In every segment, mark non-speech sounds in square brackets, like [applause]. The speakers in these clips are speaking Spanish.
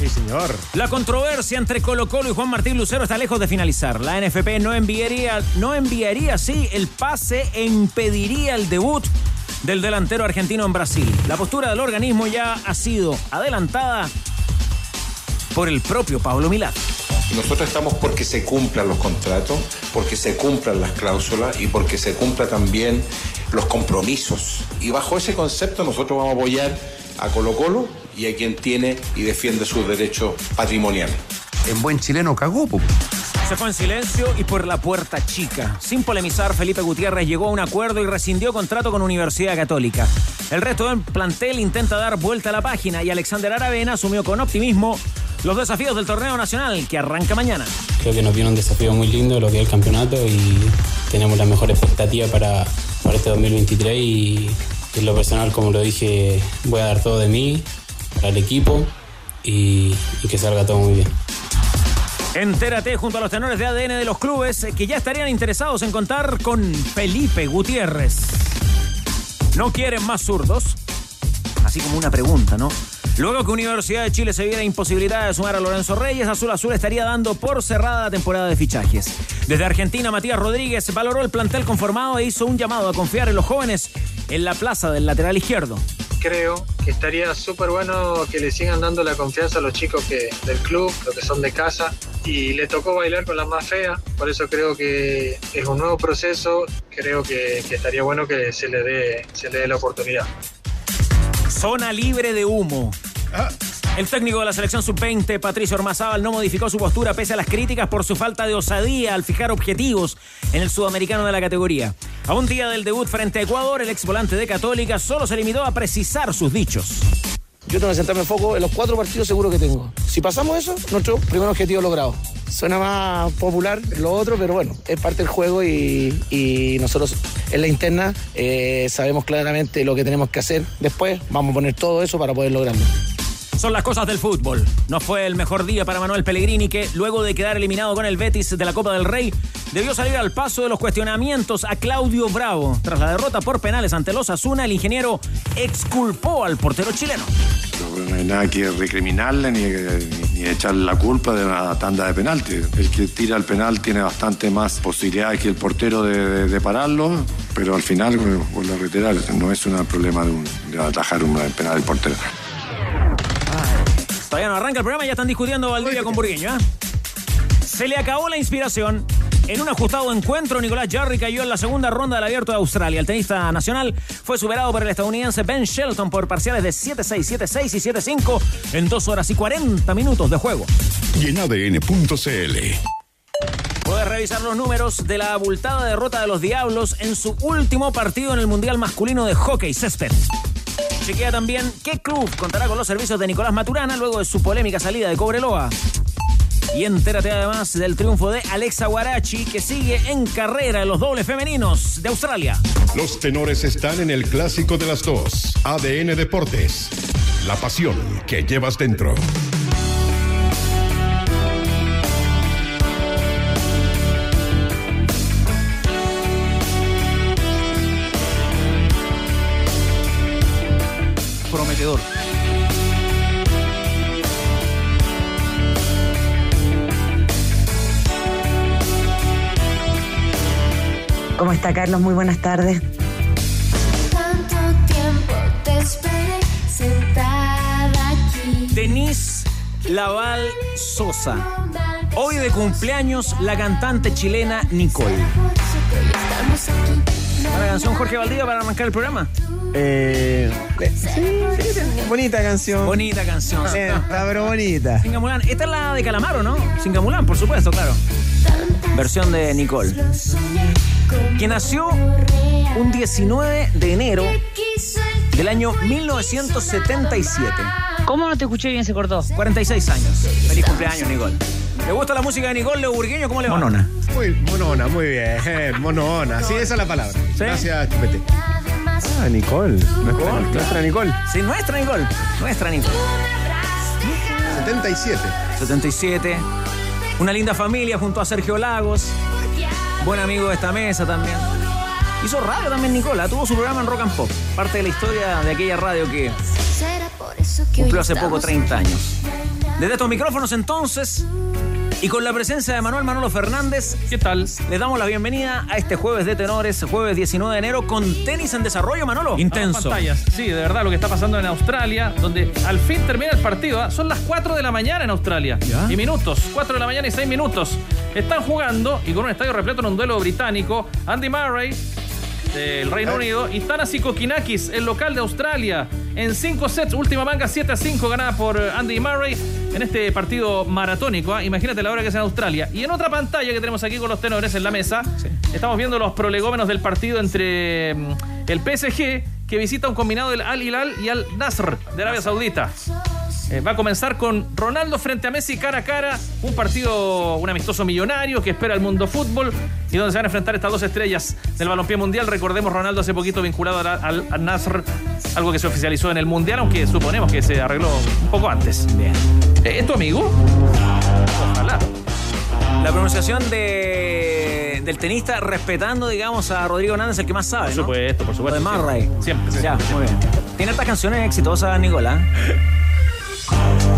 Sí, señor. La controversia entre Colo Colo y Juan Martín Lucero está lejos de finalizar. La NFP no enviaría, no enviaría, sí, el pase e impediría el debut del delantero argentino en Brasil. La postura del organismo ya ha sido adelantada por el propio Pablo Milán. Nosotros estamos porque se cumplan los contratos, porque se cumplan las cláusulas y porque se cumplan también los compromisos. Y bajo ese concepto nosotros vamos a apoyar a Colo Colo y a quien tiene y defiende sus derechos patrimoniales. En buen chileno cagó, po. Se fue en silencio y por la puerta chica. Sin polemizar, Felipe Gutiérrez llegó a un acuerdo y rescindió contrato con Universidad Católica. El resto del plantel intenta dar vuelta a la página y Alexander Aravena asumió con optimismo los desafíos del torneo nacional que arranca mañana. Creo que nos viene un desafío muy lindo lo que es el campeonato y tenemos la mejor expectativa para, para este 2023 y en lo personal, como lo dije, voy a dar todo de mí el equipo y, y que salga todo muy bien. Entérate junto a los tenores de ADN de los clubes eh, que ya estarían interesados en contar con Felipe Gutiérrez. ¿No quieren más zurdos? Así como una pregunta, ¿no? Luego que Universidad de Chile se viera imposibilidad de sumar a Lorenzo Reyes, Azul Azul estaría dando por cerrada la temporada de fichajes. Desde Argentina, Matías Rodríguez valoró el plantel conformado e hizo un llamado a confiar en los jóvenes en la plaza del lateral izquierdo. Creo que estaría súper bueno que le sigan dando la confianza a los chicos que, del club, los que son de casa, y le tocó bailar con la más fea, por eso creo que es un nuevo proceso, creo que, que estaría bueno que se le dé, se le dé la oportunidad. Zona libre de humo. El técnico de la selección sub-20, Patricio Ormazábal, no modificó su postura pese a las críticas por su falta de osadía al fijar objetivos en el sudamericano de la categoría. A un día del debut frente a Ecuador, el ex volante de Católica solo se limitó a precisar sus dichos. Yo tengo que centrarme en foco en los cuatro partidos seguro que tengo. Si pasamos eso, nuestro primer objetivo logrado. Suena más popular lo otro, pero bueno, es parte del juego y, y nosotros en la interna eh, sabemos claramente lo que tenemos que hacer. Después vamos a poner todo eso para poder lograrlo. Son las cosas del fútbol. No fue el mejor día para Manuel Pellegrini que, luego de quedar eliminado con el Betis de la Copa del Rey, debió salir al paso de los cuestionamientos a Claudio Bravo. Tras la derrota por penales ante los Asuna, el ingeniero exculpó al portero chileno. No hay nada que recriminarle ni, ni, echarle la culpa de una tanda de penalti. El que tira el penal tiene bastante más posibilidades que el portero de, pararlo, pero al final, vuelvo a reiterar, no es un problema de atajar un penal del portero. Todavía no arranca el programa, ya están discutiendo Valdivia con Burgueño. ¿eh? Se le acabó la inspiración. En un ajustado encuentro, Nicolás Jarry cayó en la segunda ronda del Abierto de Australia. El tenista nacional fue superado por el estadounidense Ben Shelton por parciales de 7-6, 7-6 y 7-5 en 2 horas y 40 minutos de juego. Y en ADN.cl. Puedes revisar los números de la abultada derrota de los Diablos en su último partido en el Mundial Masculino de Hockey Césped. Chequea también qué club contará con los servicios de Nicolás Maturana luego de su polémica salida de Cobreloa. Y entérate además del triunfo de Alexa Guarachi, que sigue en carrera en los dobles femeninos de Australia. Los tenores están en el clásico de las dos. ADN Deportes. La pasión que llevas dentro. ¿Cómo está Carlos? Muy buenas tardes. Tanto tiempo te esperé sentada aquí. Denise Laval Sosa. Hoy de cumpleaños la cantante chilena Nicole. ¿Una canción Jorge Valdivia para arrancar el programa? Eh, sí, sí, bonita canción. Bonita canción. Está pero bonita. Singamulán. Esta es la de Calamaro, ¿no? Singamulán, por supuesto, claro. Versión de Nicole. Que nació un 19 de enero del año 1977. ¿Cómo no te escuché bien? Se cortó. 46 años. Feliz cumpleaños, Nicole. ¿Le gusta la música de Nicole Leo Burgueño? ¿Cómo le va? Monona. Muy monona, muy bien. [laughs] Monona. Sí, esa es la palabra. ¿Sí? Gracias, Chupete. Ah, Nicole. Nuestra, nuestra Nicole. Sí, nuestra Nicole. Nuestra Nicole. 77. 77. Una linda familia junto a Sergio Lagos. Buen amigo de esta mesa también. Hizo radio también Nicola. Tuvo su programa en Rock and Pop. Parte de la historia de aquella radio que cumplió hace poco estamos 30 años. Desde estos micrófonos entonces, y con la presencia de Manuel Manolo Fernández, ¿qué tal? Le damos la bienvenida a este jueves de tenores, jueves 19 de enero, con tenis en desarrollo, Manolo. Las pantallas. Sí, de verdad, lo que está pasando en Australia, donde al fin termina el partido. ¿ah? Son las 4 de la mañana en Australia. Y minutos, 4 de la mañana y 6 minutos. Están jugando y con un estadio repleto en un duelo británico. Andy Murray del Reino Unido y Tanasi Kokinakis, el local de Australia. En 5 sets, última manga 7 a 5 ganada por Andy Murray en este partido maratónico. ¿ah? Imagínate la hora que es en Australia. Y en otra pantalla que tenemos aquí con los tenores en la mesa, estamos viendo los prolegómenos del partido entre mm, el PSG, que visita un combinado del Al Hilal y Al Nasr de Arabia Saudita. Eh, va a comenzar con Ronaldo frente a Messi cara a cara. Un partido, un amistoso millonario que espera el mundo fútbol y donde se van a enfrentar estas dos estrellas del balompié mundial. Recordemos, Ronaldo hace poquito vinculado al, al- al Nasr, algo que se oficializó en el mundial, aunque suponemos que se arregló un poco antes. Bien. ¿Es tu amigo? Ojalá. La pronunciación de, del tenista respetando, digamos, a Rodrigo Hernández, el que más sabe. Por supuesto, por supuesto. De Murray. Siempre. Ya, muy bien. Tiene estas canciones exitosas, Nicolás.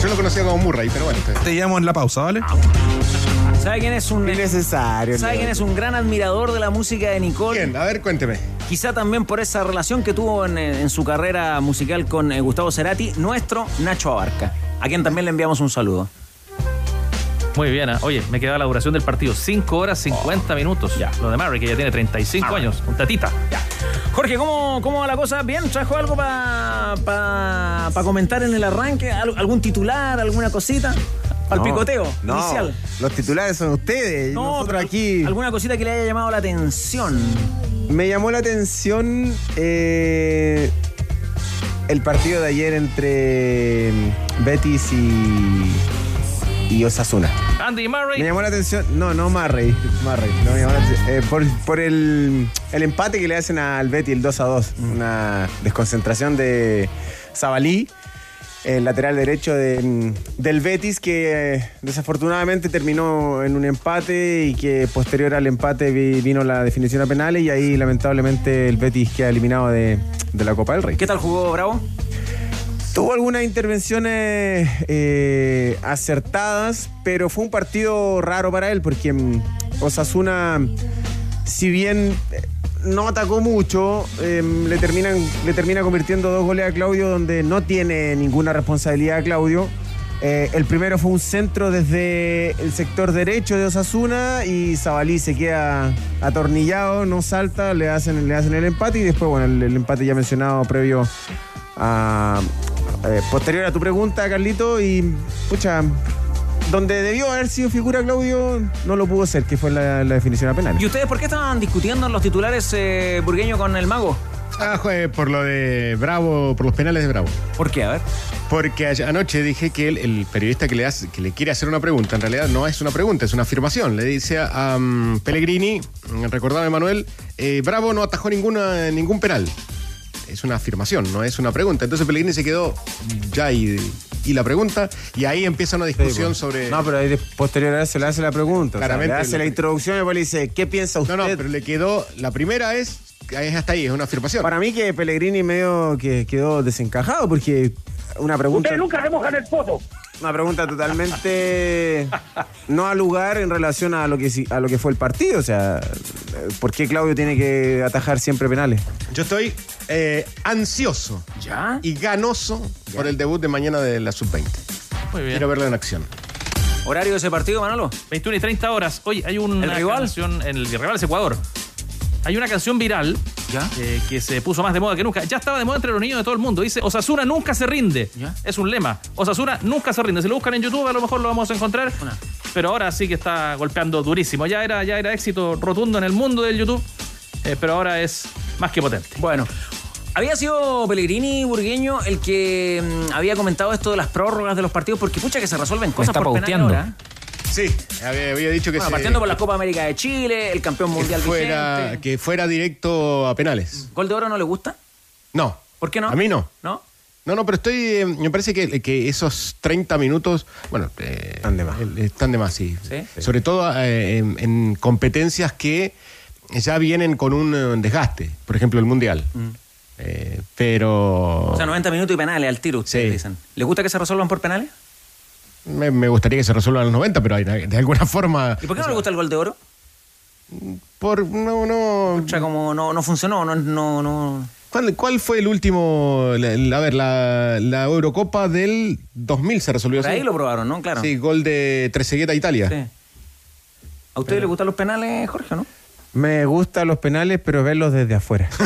Yo lo conocía como Murray, pero bueno. Te llamo en la pausa, ¿vale? ¿Sabe quién es un Innecesario. ¿Sabe quién es un gran admirador de la música de Nicole? Bien, a ver, cuénteme. Quizá también por esa relación que tuvo en, en su carrera musical con eh, Gustavo Cerati, nuestro Nacho Abarca, a quien también le enviamos un saludo. Muy bien. ¿ah? Oye, me queda la duración del partido. 5 horas 50 minutos. Ya. Lo de Murray, que ya tiene 35 años. Un tatita. Jorge, ¿cómo, cómo va la cosa? ¿Bien? ¿Trajo algo para comentar en el arranque? ¿Al- ¿Algún titular? ¿Alguna cosita? El No, picoteo no, inicial. Los titulares son ustedes. No, nosotros aquí. ¿Alguna cosita que le haya llamado la atención? Me llamó la atención eh, el partido de ayer entre Betis y, y Osasuna. Andy Murray. Me llamó la atención, no, no Murray, Murray, no me llamó la atención, eh, por, por el, el empate que le hacen al Betis, el 2 a 2, una desconcentración de Zabalí, el lateral derecho de- del Betis, que eh, desafortunadamente terminó en un empate y que posterior al empate vi- vino la definición a penales y ahí lamentablemente el Betis queda eliminado de, de la Copa del Rey. ¿Qué tal jugó Bravo? Tuvo algunas intervenciones eh, acertadas, pero fue un partido raro para él porque mm, Osasuna, si bien eh, no atacó mucho, eh, le, terminan, le termina convirtiendo dos goles a Claudio donde no tiene ninguna responsabilidad Claudio. Eh, el primero fue un centro desde el sector derecho de Osasuna y Zabalí se queda atornillado, no salta, le hacen, le hacen el empate y después, bueno, el empate ya mencionado previo a, eh, posterior a tu pregunta, Carlito, y pucha, donde debió haber sido figura Claudio, no lo pudo ser, que fue la, la definición a penal. ¿Y ustedes por qué estaban discutiendo en los titulares eh, burgueño con el mago? Ah, joder, por lo de Bravo, por los penales de Bravo. ¿Por qué? A ver. Porque anoche dije que el, el periodista que le, hace, que le quiere hacer una pregunta, en realidad no es una pregunta, es una afirmación. Le dice a um, Pellegrini, recordame Manuel, eh, Bravo no atajó ninguna, ningún penal. Es una afirmación, no es una pregunta. Entonces Pellegrini se quedó ya y, y la pregunta, y ahí empieza una discusión pues. sobre... No, pero ahí posterior a eso le hace la pregunta. o sea, Claramente le hace la introducción y después le dice, ¿qué piensa usted? No, no, pero le quedó. La primera es. Es hasta ahí, es una afirmación. Para mí que Pellegrini medio que quedó desencajado porque una pregunta... Ustedes nunca se mojan el poto. Una pregunta totalmente no al lugar en relación a lo que a lo que fue el partido. O sea, ¿por qué Claudio tiene que atajar siempre penales? Yo estoy eh, ansioso ¿Ya? y ganoso por el debut de mañana de la Sub-20. Muy bien. Quiero verlo en acción. ¿Horario de ese partido, Manolo? 21 y 30 horas. Oye, hay una ¿El rival? canción. El rival es Ecuador. Hay una canción viral ¿Ya? eh, que se puso más de moda que nunca. Ya estaba de moda entre los niños de todo el mundo. Dice, Osasuna nunca se rinde. ¿Ya? Es un lema. Osasuna nunca se rinde. Si lo buscan en YouTube, a lo mejor lo vamos a encontrar. Una. Pero ahora sí que está golpeando durísimo. Ya era, ya era éxito rotundo en el mundo del YouTube. eh, pero ahora es más que potente. Bueno. Había sido Pellegrini Burgueño el que mm, había comentado esto de las prórrogas de los partidos, porque pucha que se resuelven cosas está por penal pauteando. ahora. Sí, había, había dicho que, Bueno, se- partiendo por la Copa América de Chile, el campeón que mundial fuera, vigente. que fuera directo a penales. ¿Gol de oro no le gusta? No. ¿Por qué no? A mí no. ¿No? No, no, pero estoy. eh, me parece que, que esos 30 minutos. Bueno, eh, Están de más. el- están de más, sí. ¿Sí? Sobre todo eh, en, en competencias que ya vienen con un eh, desgaste. Por ejemplo, el Mundial. Eh, pero. Mm. O sea, 90 minutos y penales al tiro, ustedes Sí. dicen. ¿Les gusta que se resuelvan por penales? Me, me gustaría que se resuelvan los 90, pero hay- de alguna forma. ¿Y por qué no les gusta el gol de oro? Por, no, no. O sea, como no, no funcionó, no, no, no. ¿Cuál, cuál fue el último? la- la- a ver, la, la Eurocopa del 2000 se resolvió Por así. ahí lo probaron, ¿no? Claro. Sí, gol de Trezeguet a Italia. Sí. ¿A ustedes les gustan los penales, Jorge, o no? Me gustan los penales, pero verlos desde afuera. [laughs]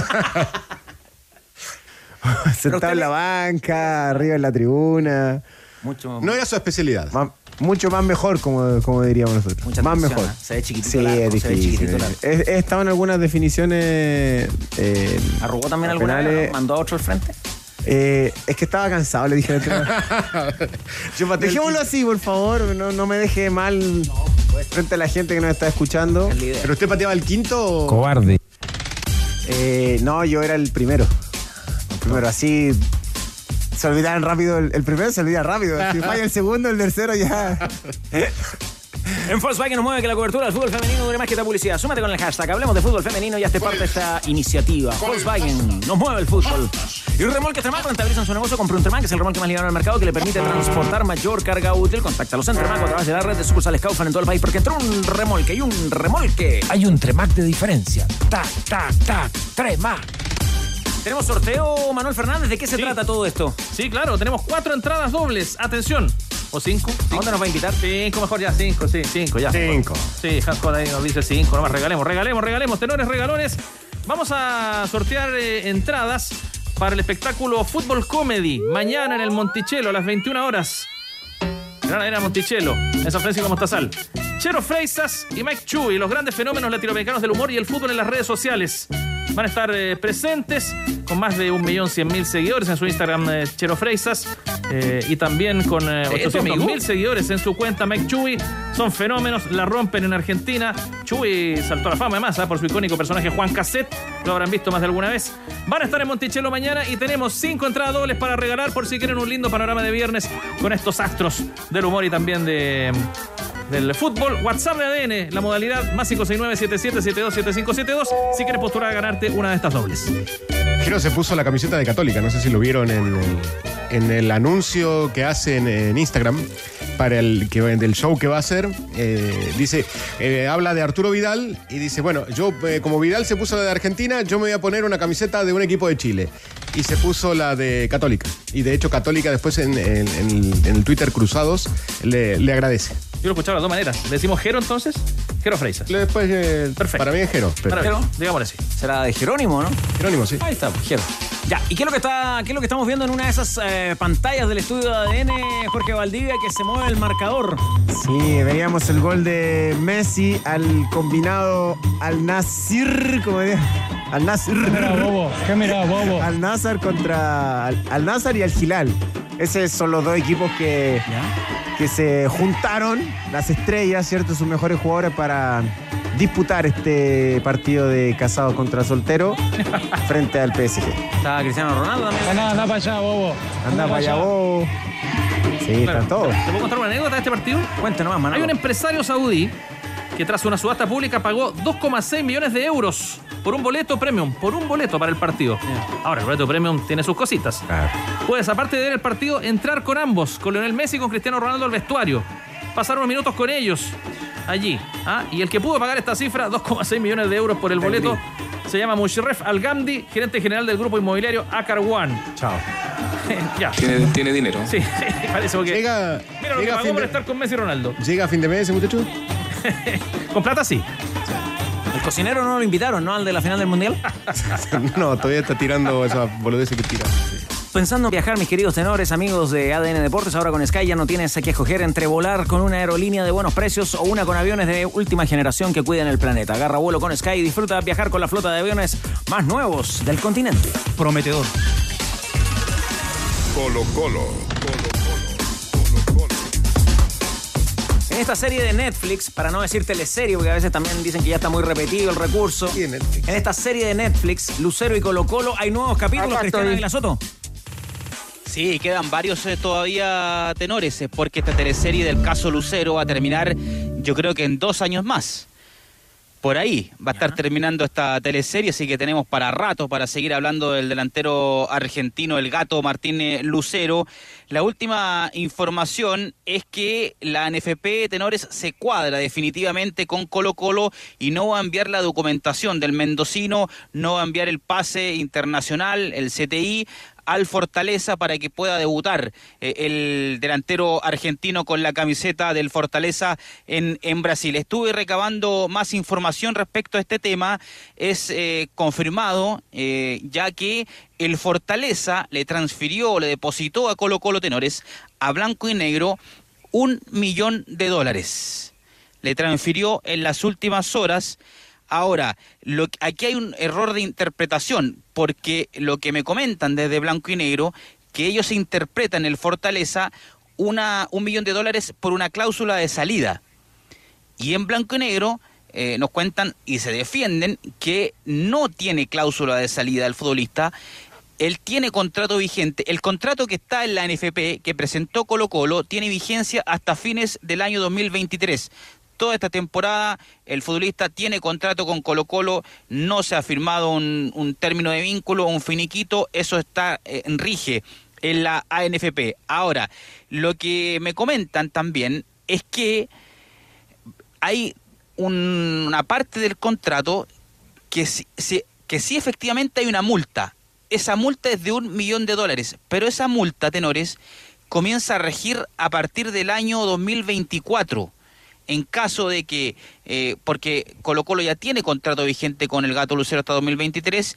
[laughs] Sentado en la banca, arriba en la tribuna. Mucho. No era su especialidad. Más- mucho más mejor, como, como diríamos nosotros. Mucha más mejor. ¿eh? Se ve chiquitito Sí, es se ve difícil. chiquitito arco. He, he estado en algunas definiciones. eh, ¿Arrugó también alguna vez? ¿Mandó a otro al frente? Eh, es que estaba cansado, le dije al entrenador. [laughs] Dejémoslo así, por favor. No, no me deje mal frente a la gente que nos está escuchando. Es. ¿Pero usted pateaba el quinto? o- Cobarde. Eh, no, yo era el primero. El primero, así. Se olvidaban rápido. El, el primero se olvida rápido. Si falla el segundo, el tercero ya. [laughs] En Volkswagen nos mueve que la cobertura del fútbol femenino dure más que esta publicidad. Súmate con el hashtag Hablemos de fútbol femenino y hazte parte de esta iniciativa. Volkswagen nos mueve el fútbol. Y Remolque Tremac rentabiliza en su negocio. Compra un Tremac, que es el remolque más ligado al mercado que le permite transportar mayor carga útil. Contáctalos en Tremac a través de la red de sucursales Kaufman en todo el país porque entró un remolque y un remolque. Hay un Tremac de diferencia. Tac, tac, tac, Tremac. Tenemos sorteo, Manuel Fernández. ¿De qué se Sí. trata todo esto? Sí, claro, tenemos cuatro entradas dobles. Atención. ¿O cinco? ¿A dónde nos va a invitar? Cinco, mejor ya, cinco, sí, cinco, ya. Cinco. Sí, Hanscott ahí nos dice cinco, nomás regalemos, regalemos, regalemos, tenores, regalones. Vamos a sortear eh, entradas para el espectáculo Fútbol Comedy mañana en el Monticello a las 21 horas. Gran Arena Monticello, en San Francisco de Mostazal. Chero Freisas y Mike Chuy, los grandes fenómenos latinoamericanos del humor y el fútbol en las redes sociales. Van a estar eh, presentes con más de 1.100.000 seguidores en su Instagram eh, Chero Freisas eh, y también con eh, ¿Esto, 800.000 amigo? seguidores en su cuenta Mike Chuy. Son fenómenos, la rompen en Argentina. Chuy saltó a la fama además ¿ah? por su icónico personaje Juan Cassette. Lo habrán visto más de alguna vez. Van a estar en Monticello mañana y tenemos cinco entradas dobles para regalar por si quieren un lindo panorama de viernes con estos astros del humor y también de del fútbol. WhatsApp de ADN, la modalidad más 569-7772-7572 si quieres postular a ganarte una de estas dobles. Jero se puso la camiseta de Católica, no sé si lo vieron en en el anuncio que hace en, Instagram para el que del show que va a hacer. Eh, dice, eh, habla de Arturo Vidal y dice, bueno, yo eh, como Vidal se puso la de Argentina, yo me voy a poner una camiseta de un equipo de Chile. Y se puso la de Católica. Y de hecho Católica después en, en- Twitter Cruzados le, le agradece. Yo lo escuchaba de las dos maneras. ¿Le decimos Jero entonces? Jero Freisas. Después, eh, Perfecto. para mí es Jero. pero- Para Jero, digámosle así. Será de Jerónimo, ¿no? Jerónimo, sí. Ahí está, Jero. Ya, ¿y qué es lo que está, qué es lo que estamos viendo en una de esas eh, pantallas del estudio de ADN, Jorge Valdivia, que se mueve el marcador? Sí, veíamos el gol de Messi al combinado al Nasir, como diría. Al Nasir. bobo? ¿Qué mira, bobo? [laughs] Al Nazar contra. Al, al Nazar y al Gilal. Esos son los dos equipos que, que se juntaron, las estrellas, ¿cierto? Sus mejores jugadores para disputar este partido de casado contra soltero [laughs] frente al PSG. Está Cristiano Ronaldo también. Anda, anda para allá, bobo. Anda para allá, vos. Sí, Claro. están todos. ¿Te puedo contar una anécdota de este partido? Cuéntanos más, Manolo. Hay un empresario saudí que tras una subasta pública pagó 2,6 millones de euros por un boleto premium, por un boleto para el partido. Ahora, el boleto premium tiene sus cositas. Puedes, aparte de ver el partido, entrar con ambos, con Lionel Messi y con Cristiano Ronaldo al vestuario. Pasar unos minutos con ellos allí. ¿ah? Y el que pudo pagar esta cifra, [laughs] 2,6 millones de euros por el boleto, se llama Mushref Al-Gamdi, gerente general del grupo inmobiliario Akar One. Chao. [laughs] ya. Tiene, tiene dinero. Sí, [laughs] parece que. Llega, Mira lo que llega, a pagó fin por de, estar con Messi y Ronaldo. llega a fin de mes ese muchacho. Con plata sí. El cocinero no lo invitaron, ¿no? Al de la final del Mundial. no, todavía está tirando esa boludez que tira. Pensando en viajar, mis queridos tenores, amigos de ADN Deportes, ahora con Sky ya no tienes que escoger entre volar con una aerolínea de buenos precios o una con aviones de última generación que cuiden el planeta. Agarra vuelo con Sky y disfruta viajar con la flota de aviones más nuevos del continente. Prometedor. Colo Colo. En esta serie de Netflix, para no decir teleserie, porque a veces también dicen que ya está muy repetido el recurso. en esta serie de Netflix, Lucero y Colo Colo, hay nuevos capítulos. Águila Soto. Sí, quedan varios eh, todavía tenores, eh, porque esta teleserie del caso Lucero va a terminar, yo creo que en dos años más. Por ahí va a estar terminando esta teleserie, así que tenemos para rato para seguir hablando del delantero argentino, el gato Martín Lucero. La última información es que la NFP Tenores se cuadra definitivamente con Colo Colo y no va a enviar la documentación del mendocino, no va a enviar el pase internacional, el CTI, al Fortaleza para que pueda debutar eh, el delantero argentino con la camiseta del Fortaleza en, en Brasil. Estuve recabando más información respecto a este tema. Es eh, confirmado eh, ya que el Fortaleza le transfirió, le depositó a Colo Colo Tenores a Blanco y Negro un millón de dólares. Le transfirió en las últimas horas. Ahora, lo, aquí hay un error de interpretación, porque lo que me comentan desde Blanco y Negro, que ellos interpretan el Fortaleza una, un millón de dólares por una cláusula de salida. Y en Blanco y Negro eh, nos cuentan y se defienden que no tiene cláusula de salida el futbolista. Él tiene contrato vigente. El contrato que está en la NFP que presentó Colo Colo tiene vigencia hasta fines del año 2023 toda esta temporada. El futbolista tiene contrato con Colo Colo, no se ha firmado un, término de vínculo, un finiquito, eso está eh, rige en la ANFP. Ahora, lo que me comentan también es que hay un- una parte del contrato que sí, sí- que efectivamente hay una multa. Esa multa es de un millón de dólares, pero esa multa, tenores, comienza a regir a partir del año 2024 en caso de que, eh, porque Colo Colo ya tiene contrato vigente con el Gato Lucero hasta 2023,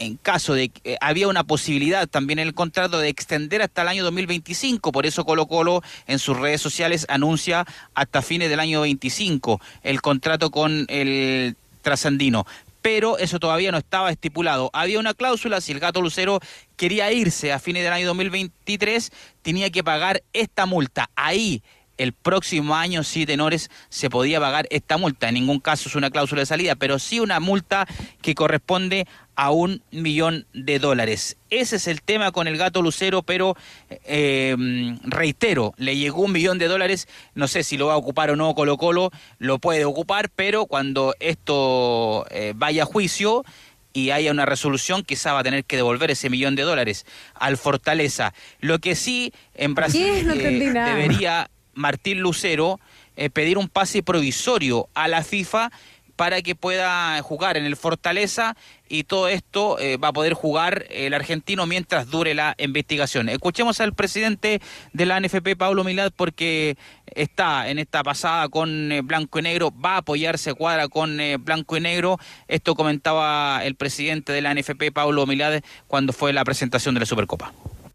en caso de que eh, había una posibilidad también en el contrato de extender hasta el año 2025, por eso Colo Colo en sus redes sociales anuncia hasta fines del año 25 el contrato con el trasandino. Pero eso todavía no estaba estipulado. Había una cláusula, si el gato Lucero quería irse a fines del año 2023, tenía que pagar esta multa. Ahí el próximo año, sí, tenores, se podía pagar esta multa. En ningún caso es una cláusula de salida, pero sí una multa que corresponde a un millón de dólares. Ese es el tema con el gato Lucero, pero eh, reitero, le llegó un millón de dólares. No sé si lo va a ocupar o no Colo Colo, lo puede ocupar, pero cuando esto eh, vaya a juicio y haya una resolución, quizá va a tener que devolver ese millón de dólares al Fortaleza. Lo que sí en Brasil eh, debería Martín Lucero eh, pedir un pase provisorio a la FIFA para que pueda jugar en el Fortaleza y todo esto eh, va a poder jugar el argentino mientras dure la investigación. Escuchemos al presidente de la NFP, Pablo Milad, porque está en esta pasada con eh, Blanco y Negro, va a apoyarse cuadra con Blanco y Negro. Esto comentaba el presidente de la NFP, Pablo Milad, cuando fue la presentación de la Supercopa.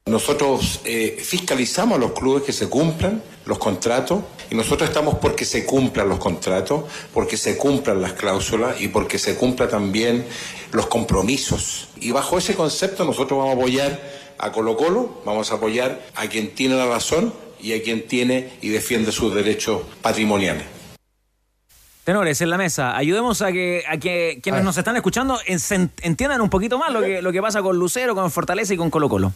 Nosotros eh, fiscalizamos a los clubes que se cumplan los contratos y nosotros estamos porque se cumplan los contratos, porque se cumplan las cláusulas y porque se cumplan también los compromisos. Y bajo ese concepto nosotros vamos a apoyar a Colo Colo, vamos a apoyar a quien tiene la razón y a quien tiene y defiende sus derechos patrimoniales. Tenores en la mesa, ayudemos a que, a que quienes nos están escuchando entiendan un poquito más lo que, lo que pasa con Lucero, con Fortaleza y con Colo Colo.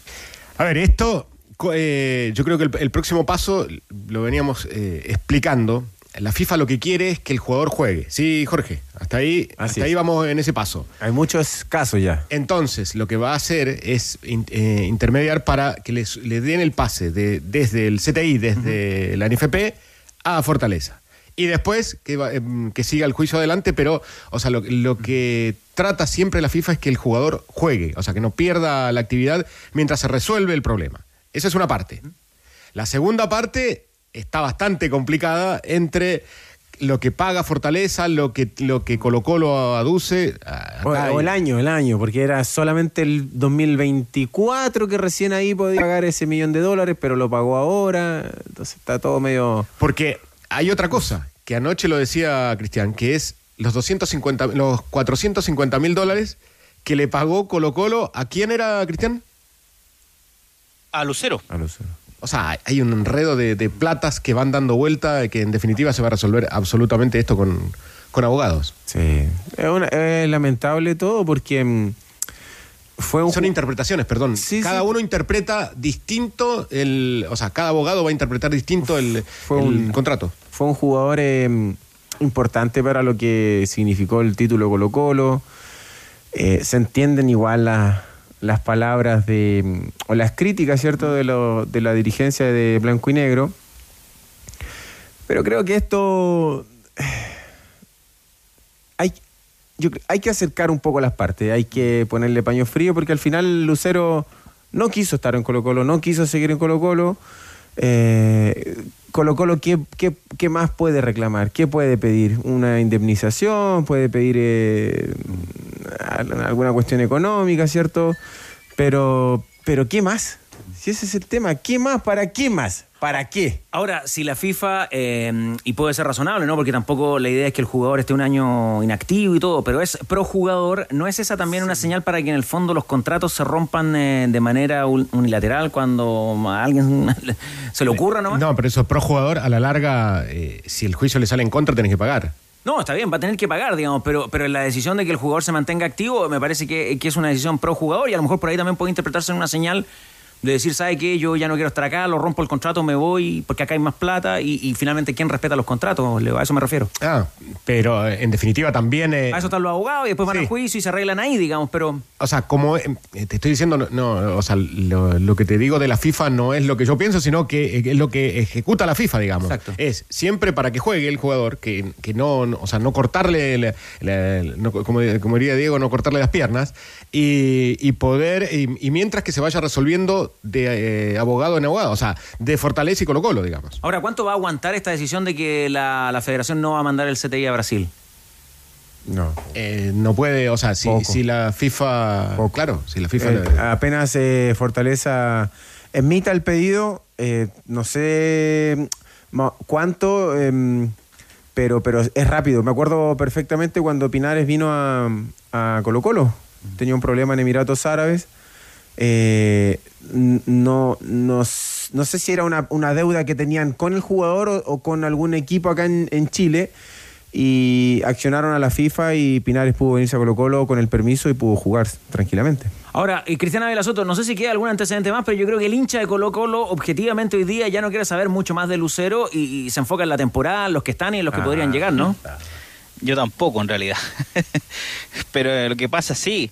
A ver, esto, eh, yo creo que el, el próximo paso lo veníamos eh, explicando. La FIFA lo que quiere es que el jugador juegue. Sí, Jorge, hasta ahí, hasta ahí vamos en ese paso. Hay muchos casos ya. Entonces, lo que va a hacer es in- eh, intermediar para que les, le den el pase de, desde el CTI, desde la NFP, a Fortaleza. Y después que, em, que siga el juicio adelante, pero, o sea, lo, lo que trata siempre la FIFA es que el jugador juegue, o sea, que no pierda la actividad mientras se resuelve el problema. Esa es una parte. La segunda parte está bastante complicada entre lo que paga Fortaleza, lo que, lo que Colo Colo aduce. ah, O, el año, el año, porque era solamente el 2024 que recién ahí podía pagar ese millón de dólares, pero lo pagó ahora. Entonces está todo medio. Porque hay otra cosa, que anoche lo decía Cristian, que es los 250, los 450 mil dólares que le pagó Colo Colo. ¿A quién era, Cristian? A Lucero. A Lucero. O sea, hay un enredo de, de platas que van dando vuelta que en definitiva se va a resolver absolutamente esto con, con abogados. Sí. Es, una- es lamentable todo porque mm, fue un Son interpretaciones, perdón. Sí, cada sí. uno interpreta distinto el. O sea, cada abogado va a interpretar distinto el, Fue el un- contrato. fue un jugador eh, importante para lo que significó el título Colo Colo. Eh, se entienden igual la- las palabras de mm, o las críticas, ¿cierto?, de, lo- de la dirigencia de Blanco y Negro. Pero creo que esto yo hay que acercar un poco las partes, hay que ponerle paño frío porque al final Lucero no quiso estar en Colo Colo, no quiso seguir en Colo Colo. Eh, Colo Colo, ¿qué, qué, qué más puede reclamar? ¿Qué puede pedir? ¿Una indemnización? ¿Puede pedir eh, al- alguna cuestión económica, cierto? Pero, pero ¿qué más? Si ese es el tema, ¿qué más? ¿Para qué más? ¿Para qué? Ahora, si la FIFA, eh, y puede ser razonable, ¿no? Porque tampoco la idea es que el jugador esté un año inactivo y todo, pero es pro jugador, ¿no es esa también una señal para que en el fondo los contratos se rompan eh, de manera un- unilateral cuando a alguien [laughs] se le ocurra nomás? No, pero eso pro jugador, a la larga, eh, si el juicio le sale en contra, tenés que pagar. No, está bien, va a tener que pagar, digamos, pero, pero la decisión de que el jugador se mantenga activo me parece que, que es una decisión pro jugador y a lo mejor por ahí también puede interpretarse en una señal de decir, ¿sabe qué? Yo ya no quiero estar acá, lo rompo el contrato, me voy porque acá hay más plata y, y finalmente, ¿quién respeta los contratos? Leo? A eso me refiero. Ah, pero eh, en definitiva también. eh, A eso están los abogados y después van Sí. al juicio y se arreglan ahí, digamos, pero... O sea, como eh, te estoy diciendo, no, no, o sea, lo, lo que te digo de la FIFA no es lo que yo pienso, sino que es lo que ejecuta la FIFA, digamos. Exacto. Es siempre para que juegue el jugador, que, que no, no- o sea, no cortarle, la- la- no- como, como diría Diego, no cortarle las piernas, y, y poder, y, y mientras que se vaya resolviendo de eh, abogado en abogado, o sea, de Fortaleza y Colo Colo, digamos. Ahora, ¿cuánto va a aguantar esta decisión de que la, la federación no va a mandar el CTI a Brasil? No. Eh, no puede, o sea, si, Poco. si la FIFA, claro, si la FIFA... Eh, le- apenas eh, Fortaleza emita el pedido, eh, no sé cuánto, em, pero, pero es rápido. Me acuerdo perfectamente cuando Pinares vino a, a Colo Colo. Tenía un problema en Emiratos Árabes. Eh, no, no, no sé si era una, una deuda que tenían con el jugador o, o con algún equipo acá en, en Chile. Y accionaron a la FIFA y Pinares pudo venirse a Colo Colo con el permiso y pudo jugar tranquilamente. Ahora, y Cristiana Velasoto, no sé si queda algún antecedente más, pero yo creo que el hincha de Colo Colo, objetivamente hoy día, ya no quiere saber mucho más de Lucero y, y se enfoca en la temporada, en los que están y en los que Ah. podrían llegar, ¿no? Yo tampoco, en realidad. [laughs] Pero eh, lo que pasa, sí,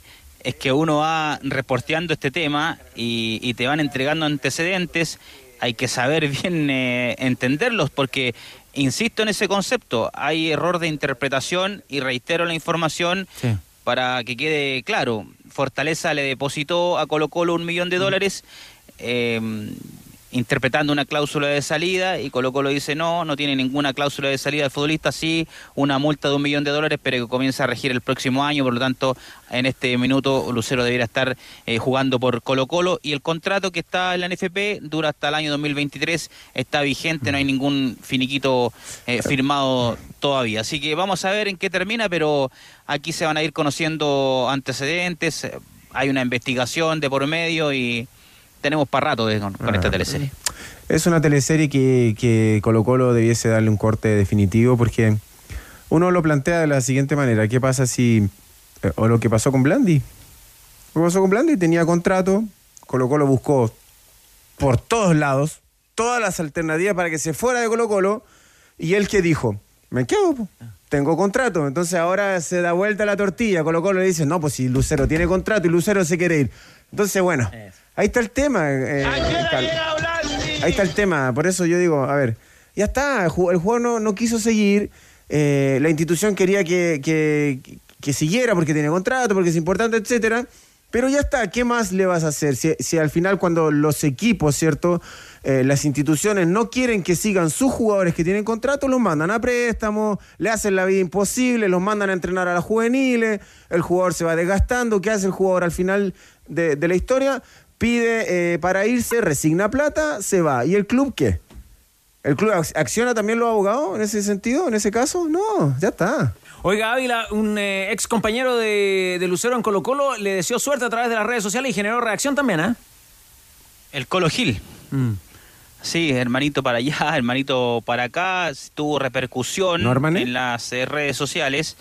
es que uno va reporteando este tema y, y te van entregando antecedentes. Hay que saber [laughs] bien eh, entenderlos porque, insisto en ese concepto, hay error de interpretación y reitero la información Sí. para que quede claro. Fortaleza le depositó a Colo Colo un millón de dólares. eh, interpretando una cláusula de salida y Colo Colo dice no, no tiene ninguna cláusula de salida del futbolista, sí, una multa de un millón de dólares, pero que comienza a regir el próximo año, por lo tanto, en este minuto Lucero debería estar eh, jugando por Colo Colo y el contrato que está en la NFP dura hasta el año 2023, está vigente, no hay ningún finiquito eh, firmado todavía, así que vamos a ver en qué termina, pero aquí se van a ir conociendo antecedentes, eh, hay una investigación de por medio y tenemos para rato de- con, con esta Ah. teleserie. Es una teleserie que, que Colo Colo debiese darle un corte definitivo porque uno lo plantea de la siguiente manera. ¿Qué pasa si... eh, o lo que pasó con Blandi? Lo que pasó con Blandi tenía contrato, Colo Colo buscó por todos lados todas las alternativas para que se fuera de Colo Colo y él que dijo, me quedo, po. tengo contrato. Entonces ahora se da vuelta la tortilla, Colo Colo le dice, no, pues si Lucero tiene contrato y Lucero se quiere ir. Entonces, bueno, ahí está el tema. eh, Carlos. Ahí está el tema, por eso yo digo, a ver, ya está, el ju- el jugador no, no quiso seguir, eh, la institución quería que, que- que siguiera porque tiene contrato, porque es importante, etcétera, pero ya está, ¿qué más le vas a hacer? Si, si al final cuando los equipos, ¿cierto? Eh, las instituciones no quieren que sigan sus jugadores que tienen contrato, los mandan a préstamos, le hacen la vida imposible, los mandan a entrenar a las juveniles, el jugador se va desgastando, ¿qué hace el jugador al final de, de la historia? Pide eh, para irse, resigna plata, se va. ¿Y el club qué? ¿El club ac- acciona también los abogados en ese sentido, en ese caso? No, ya está. Oiga, Ávila, un eh, ex compañero de, de Lucero en Colo Colo le deseó suerte a través de las redes sociales y generó reacción también, ¿eh? El Colo Gil. Mm. Sí, hermanito para allá, [laughs] hermanito para acá, tuvo repercusión ¿Norman? en las eh, redes sociales.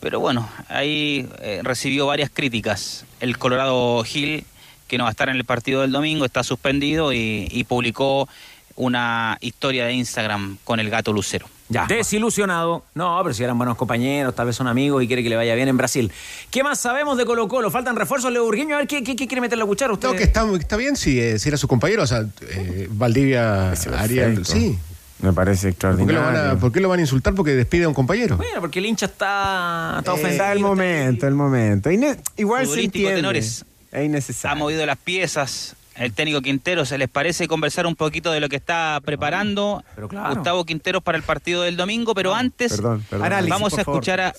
Pero bueno, ahí eh, recibió varias críticas. El Colorado Hill, que no va a estar en el partido del domingo, está suspendido y, y publicó una historia de Instagram con el gato Lucero. Ya. Desilusionado. No, pero si eran buenos compañeros, tal vez son amigos y quiere que le vaya bien en Brasil. ¿Qué más sabemos de Colo Colo? ¿Faltan refuerzos, Leo Urgueño? A ver, ¿qué, qué, qué quiere meter la cuchara usted? No, que está, está bien si, eh, si era su compañero. O sea, eh, Valdivia haría. Sí. Me parece ¿Por qué, lo van a, extraordinario. por qué lo van a insultar? Porque despide a un compañero. Bueno, porque el hincha está, está ofendido. Está el momento, el momento. Ine- igual se entiende. tenores. Es Ha innecesario. movido las piezas. El técnico Quintero, ¿se les parece conversar un poquito de lo que está preparando Pero claro. Gustavo Quinteros para el partido del domingo? Pero antes, Perdón, perdón. Análisis, vamos a escuchar a,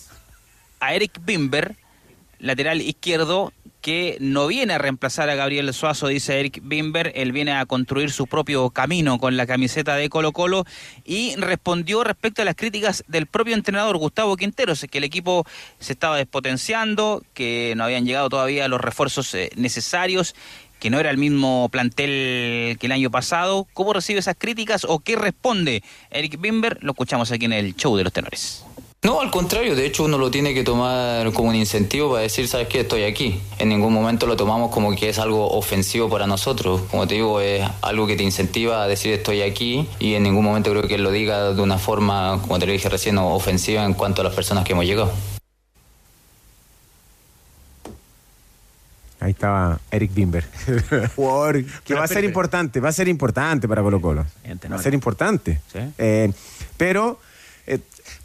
a Eric Bimber, lateral izquierdo, que no viene a reemplazar a Gabriel Suazo, dice Eric Bimber. Él viene a construir su propio camino con la camiseta de Colo Colo y respondió respecto a las críticas del propio entrenador Gustavo Quinteros, que el equipo se estaba despotenciando, que no habían llegado todavía los refuerzos eh, necesarios que no era el mismo plantel que el año pasado. ¿Cómo recibe esas críticas o qué responde Eric Bimber? Lo escuchamos aquí en el show de los tenores. No, al contrario, de hecho uno lo tiene que tomar como un incentivo para decir, ¿sabes qué? Estoy aquí. En ningún momento lo tomamos como que es algo ofensivo para nosotros. Como te digo, es algo que te incentiva a decir estoy aquí y en ningún momento creo que él lo diga de una forma, como te lo dije recién, ofensiva en cuanto a las personas que hemos llegado. Ahí estaba Eric Bimber. [laughs] Jugador que va a ser importante, va a ser importante para Colo Colo. Va a ser importante. Eh, pero,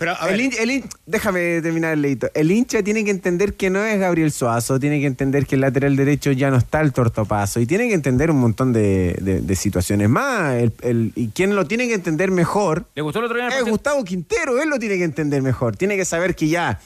eh, el el déjame terminar el leito. El hincha tiene que entender que no es Gabriel Suazo, tiene que entender que el lateral derecho ya no está el tortopaso y tiene que entender un montón de, de- de situaciones más. El- el- y quien lo tiene que entender mejor ¿Le gustó el otro día? el es partido? Gustavo Quintero, él lo tiene que entender mejor. Tiene que saber que ya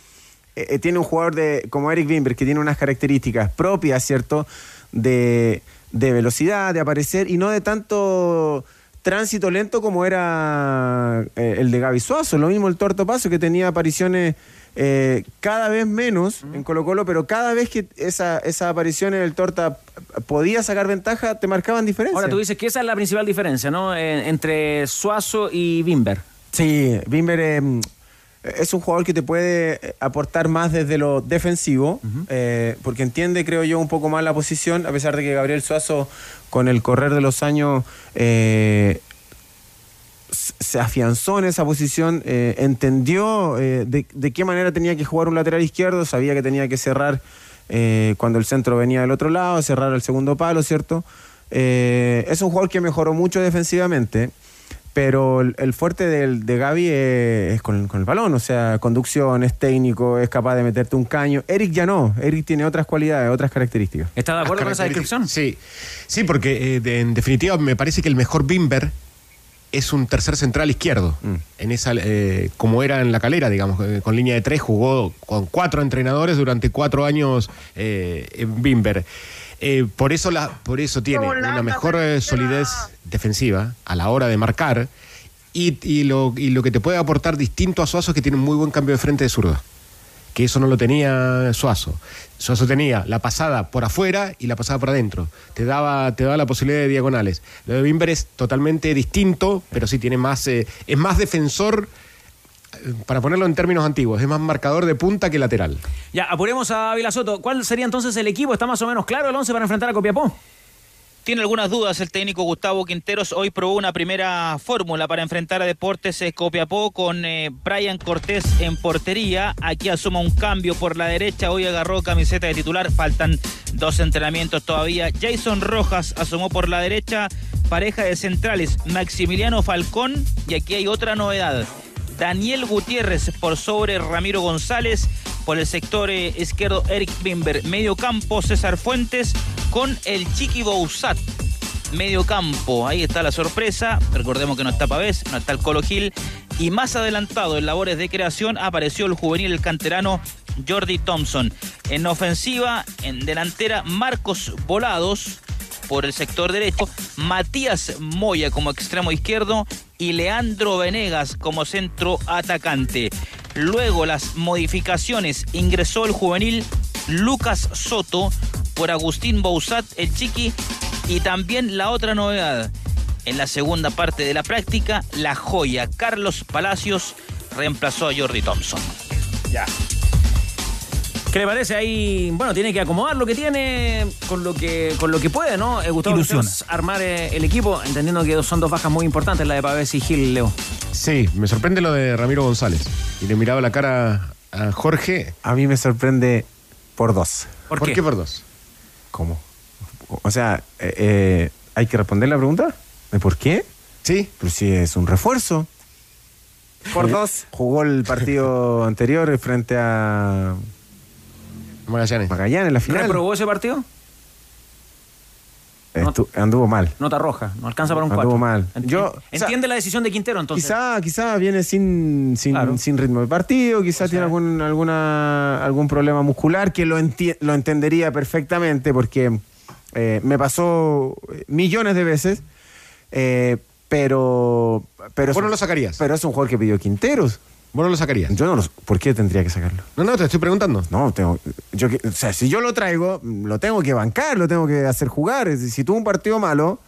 eh, eh, tiene un jugador de como Eric Bimber que tiene unas características propias, ¿cierto? De, de velocidad, de aparecer y no de tanto tránsito lento como era eh, el de Gaby Suazo. Lo mismo el Torto Paso que tenía apariciones eh, cada vez menos en Colo Colo, pero cada vez que esa, esas apariciones del Torta podía sacar ventaja, te marcaban diferencia. Ahora tú dices que esa es la principal diferencia, ¿no? Eh, entre Suazo y Bimber. Sí, Bimber eh, es un jugador que te puede eh, aportar más desde lo defensivo, eh, porque entiende, creo yo, un poco más la posición, a pesar de que Gabriel Suazo, con el correr de los años, eh, se afianzó en esa posición, eh, entendió de, de qué manera tenía que jugar un lateral izquierdo, sabía que tenía que cerrar cuando el centro venía del otro lado, cerrar el segundo palo, ¿cierto? Es un jugador que mejoró mucho defensivamente, pero el, el fuerte del, de Gaby es, es con, con el balón, o sea, conducción, es técnico, es capaz de meterte un caño. Eric ya no, Eric tiene otras cualidades, otras características. ¿Está de acuerdo con esa descripción? Sí, sí, porque eh, de- en definitiva me parece que el mejor Bimber es un tercer central izquierdo. Mm. En esa, eh, como era en la calera, digamos, eh, con línea de tres, jugó con cuatro entrenadores durante cuatro años eh, en Bimber. Eh, por, eso la, por eso tiene una mejor eh, solidez defensiva a la hora de marcar. Y, y lo, y lo que te puede aportar distinto a Suazo es que tiene un muy buen cambio de frente de zurda. Que eso no lo tenía Suazo. Suazo tenía la pasada por afuera y la pasada por adentro. Te daba, te daba la posibilidad de diagonales. Lo de Bimber es totalmente distinto, pero sí tiene más, eh, es más defensor, para ponerlo en términos antiguos, es más marcador de punta que lateral. Ya, apuremos a Ávila Soto. ¿Cuál sería entonces el equipo? ¿Está más o menos claro el 11 para enfrentar a Copiapó? Tiene algunas dudas el técnico Gustavo Quinteros. Hoy probó una primera fórmula para enfrentar a Deportes Copiapó con eh, Brian Cortés en portería. Aquí asoma un cambio por la derecha. Hoy agarró camiseta de titular. Faltan dos entrenamientos todavía. Jason Rojas asomó por la derecha. Pareja de centrales Maximiliano Falcón. Y aquí hay otra novedad. Daniel Gutiérrez por sobre Ramiro González. Por el sector eh, izquierdo, Eric Bimber. Medio campo, César Fuentes con el Chiqui Bouzat. Medio campo, ahí está la sorpresa. Recordemos que no está Pavés, no está el Colo Gil. Y más adelantado en labores de creación apareció el juvenil, el canterano Jordi Thompson. En ofensiva, en delantera, Marcos Volados por el sector derecho, Matías Moya como extremo izquierdo y Leandro Venegas como centro atacante. Luego las modificaciones ingresó el juvenil Lucas Soto por Agustín Bouzat, el chiqui, y también la otra novedad. en la segunda parte de la práctica, la joya Carlos Palacios reemplazó a Jordi Thompson. Ya. ¿Qué le parece ahí? Bueno, tiene que acomodar lo que tiene con lo que, con lo que puede, ¿no? Eh, Gustavo Ilusiona. Quinteros, armar eh, el equipo, entendiendo que son dos bajas muy importantes, la de Pavés y Gil, Leo. Sí, me sorprende lo de Ramiro González. Y le miraba la cara a Jorge. A mí me sorprende por dos. ¿Por, ¿Por qué? qué por dos? ¿Cómo? O sea, eh, eh, ¿hay que responder la pregunta? ¿De por qué? Sí. Pero si es un refuerzo. Por dos. Jugó el partido [laughs] anterior frente a Magallanes. Magallanes la final. ¿Reprobó ese partido? Estu- anduvo mal. Nota roja, no alcanza para un Anduvo 4. mal. Yo, Entiende la decisión de Quintero, entonces. Quizá, quizá viene sin, sin, Claro. sin ritmo de partido, quizá tiene algún, alguna, algún problema muscular que lo, enti- lo entendería perfectamente porque eh, me pasó millones de veces, eh, pero... pero Vos no lo sacarías. Pero es un jugador que pidió Quinteros. Vos no lo sacarías. Yo no lo... ¿Por qué tendría que sacarlo? No, no, te estoy preguntando. No, tengo, yo, o sea, si yo lo traigo, lo tengo que bancar, lo tengo que hacer jugar. Es decir, Si tuvo un partido malo,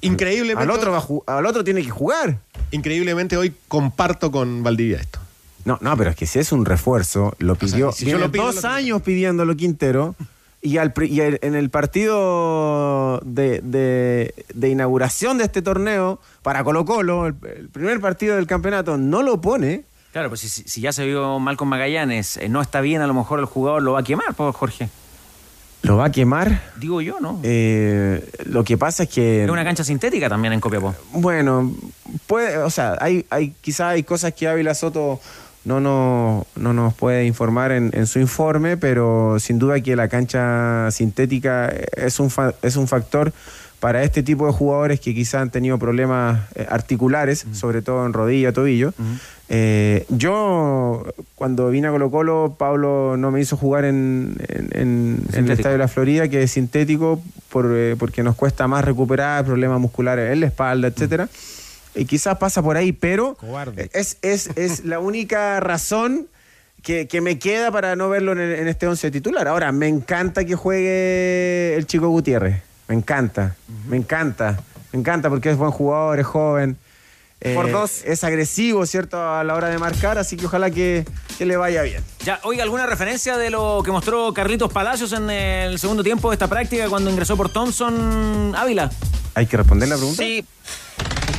Increíblemente. al otro, va al otro tiene que jugar. Increíblemente hoy comparto con Valdivia esto. No, no, pero es que si es un refuerzo, lo pidió. si yo lo pido, dos lo- años pidiéndolo Quintero. Y, al, y en el partido de, de- de inauguración de este torneo para Colo Colo, el, el primer partido del campeonato, no lo pone. Claro, pues si, si- ya se vio mal con Magallanes, eh, no está bien, a lo mejor el jugador lo va a quemar, pues, Jorge. Lo va a quemar. Digo yo, ¿no? Eh, lo que pasa es que. Es una cancha sintética también en Copiapó. Bueno, puede, o sea, hay, hay, quizá hay cosas que Ávila Soto no, no, no nos puede informar en, en su informe, pero sin duda que la cancha sintética es un, fa- es un factor para este tipo de jugadores que quizá han tenido problemas eh, articulares, sobre todo en rodilla, tobillo. Eh, yo, cuando vine a Colo Colo, Pablo no me hizo jugar en, en- el. Estadio de la Florida, que es sintético, por, eh, porque nos cuesta más recuperar problemas musculares en la espalda, etcétera. Y quizás pasa por ahí, pero es, es, es la única razón que, que me queda para no verlo en, el- en este once titular. Ahora, me encanta que juegue el chico Gutiérrez. Me encanta, me encanta, me encanta porque es buen jugador, es joven. Eh, Por dos. Es agresivo, ¿cierto? A la hora de marcar, así que ojalá que, que le vaya bien. Ya, oiga, ¿alguna referencia de lo que mostró Carlitos Palacios en el segundo tiempo de esta práctica cuando ingresó por Thompson Ávila? ¿Hay que responder la pregunta? Sí,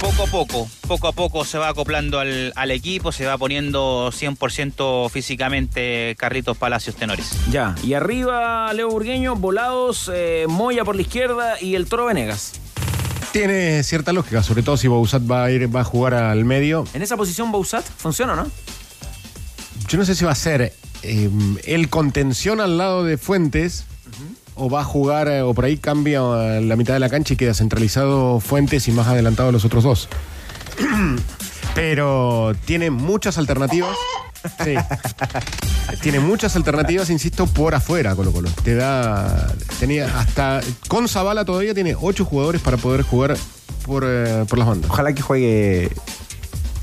poco a poco, poco a poco se va acoplando al, al equipo, se va poniendo 100% físicamente Carlitos Palacios Tenores. Ya, y arriba Leo Burgueño, Volados, eh, Moya por la izquierda y el Toro Venegas. Tiene cierta lógica, sobre todo si Bouzat va a ir, va a jugar al medio. En esa posición Bouzat, ¿funciona o no? Yo no sé si va a ser eh, el contención al lado de Fuentes o va a jugar eh, o por ahí cambia a la mitad de la cancha y queda centralizado Fuentes y más adelantado los otros dos. [clears throat] Pero tiene muchas alternativas. Sí. Tiene muchas alternativas, insisto, por afuera Colo Colo. Te da. Tenía hasta. Con Zavala todavía tiene ocho jugadores para poder jugar por, eh, por las bandas. Ojalá que juegue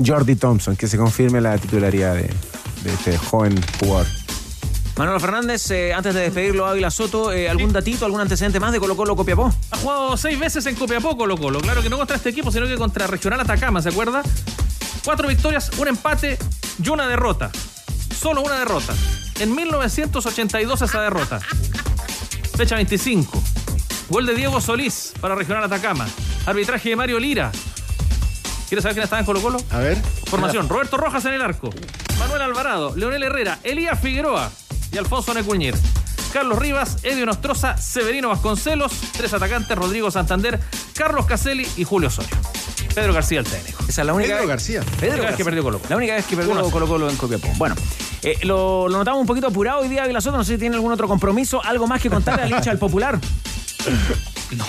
Jordi Thompson, que se confirme la titularidad de, de este joven jugador. Manuel Fernández, eh, antes de despedirlo, Ávila Soto, eh, ¿algún datito, algún antecedente más de Colo Colo Copiapó? Ha jugado seis veces en Copiapó Colo Colo. Claro que no contra este equipo, sino que contra Regional Atacama, ¿se acuerda? Cuatro victorias, un empate y una derrota. Solo una derrota. En 1982 esa derrota. Fecha 25. Gol de Diego Solís para Regional Atacama. Arbitraje de Mario Lira. ¿Quieres saber quién estaba en Colo Colo? A ver. Formación. Roberto Rojas en el arco. Manuel Alvarado, Leonel Herrera, Elías Figueroa y Alfonso Necuñer. Carlos Rivas, Edio Nostroza, Severino Vasconcelos, tres atacantes, Rodrigo Santander, Carlos Caselli y Julio Osorio. Pedro García el técnico. Esa es la única Pedro vez- García. Pedro La única vez García. que perdió Colo Colo. La única vez que perdió Uno. Colo Colo en Copiapó. Bueno, eh, lo, lo notamos un poquito apurado hoy día Ávila Soto. No sé si tiene algún otro compromiso, algo más que contarle al hincha del Popular. [laughs] No,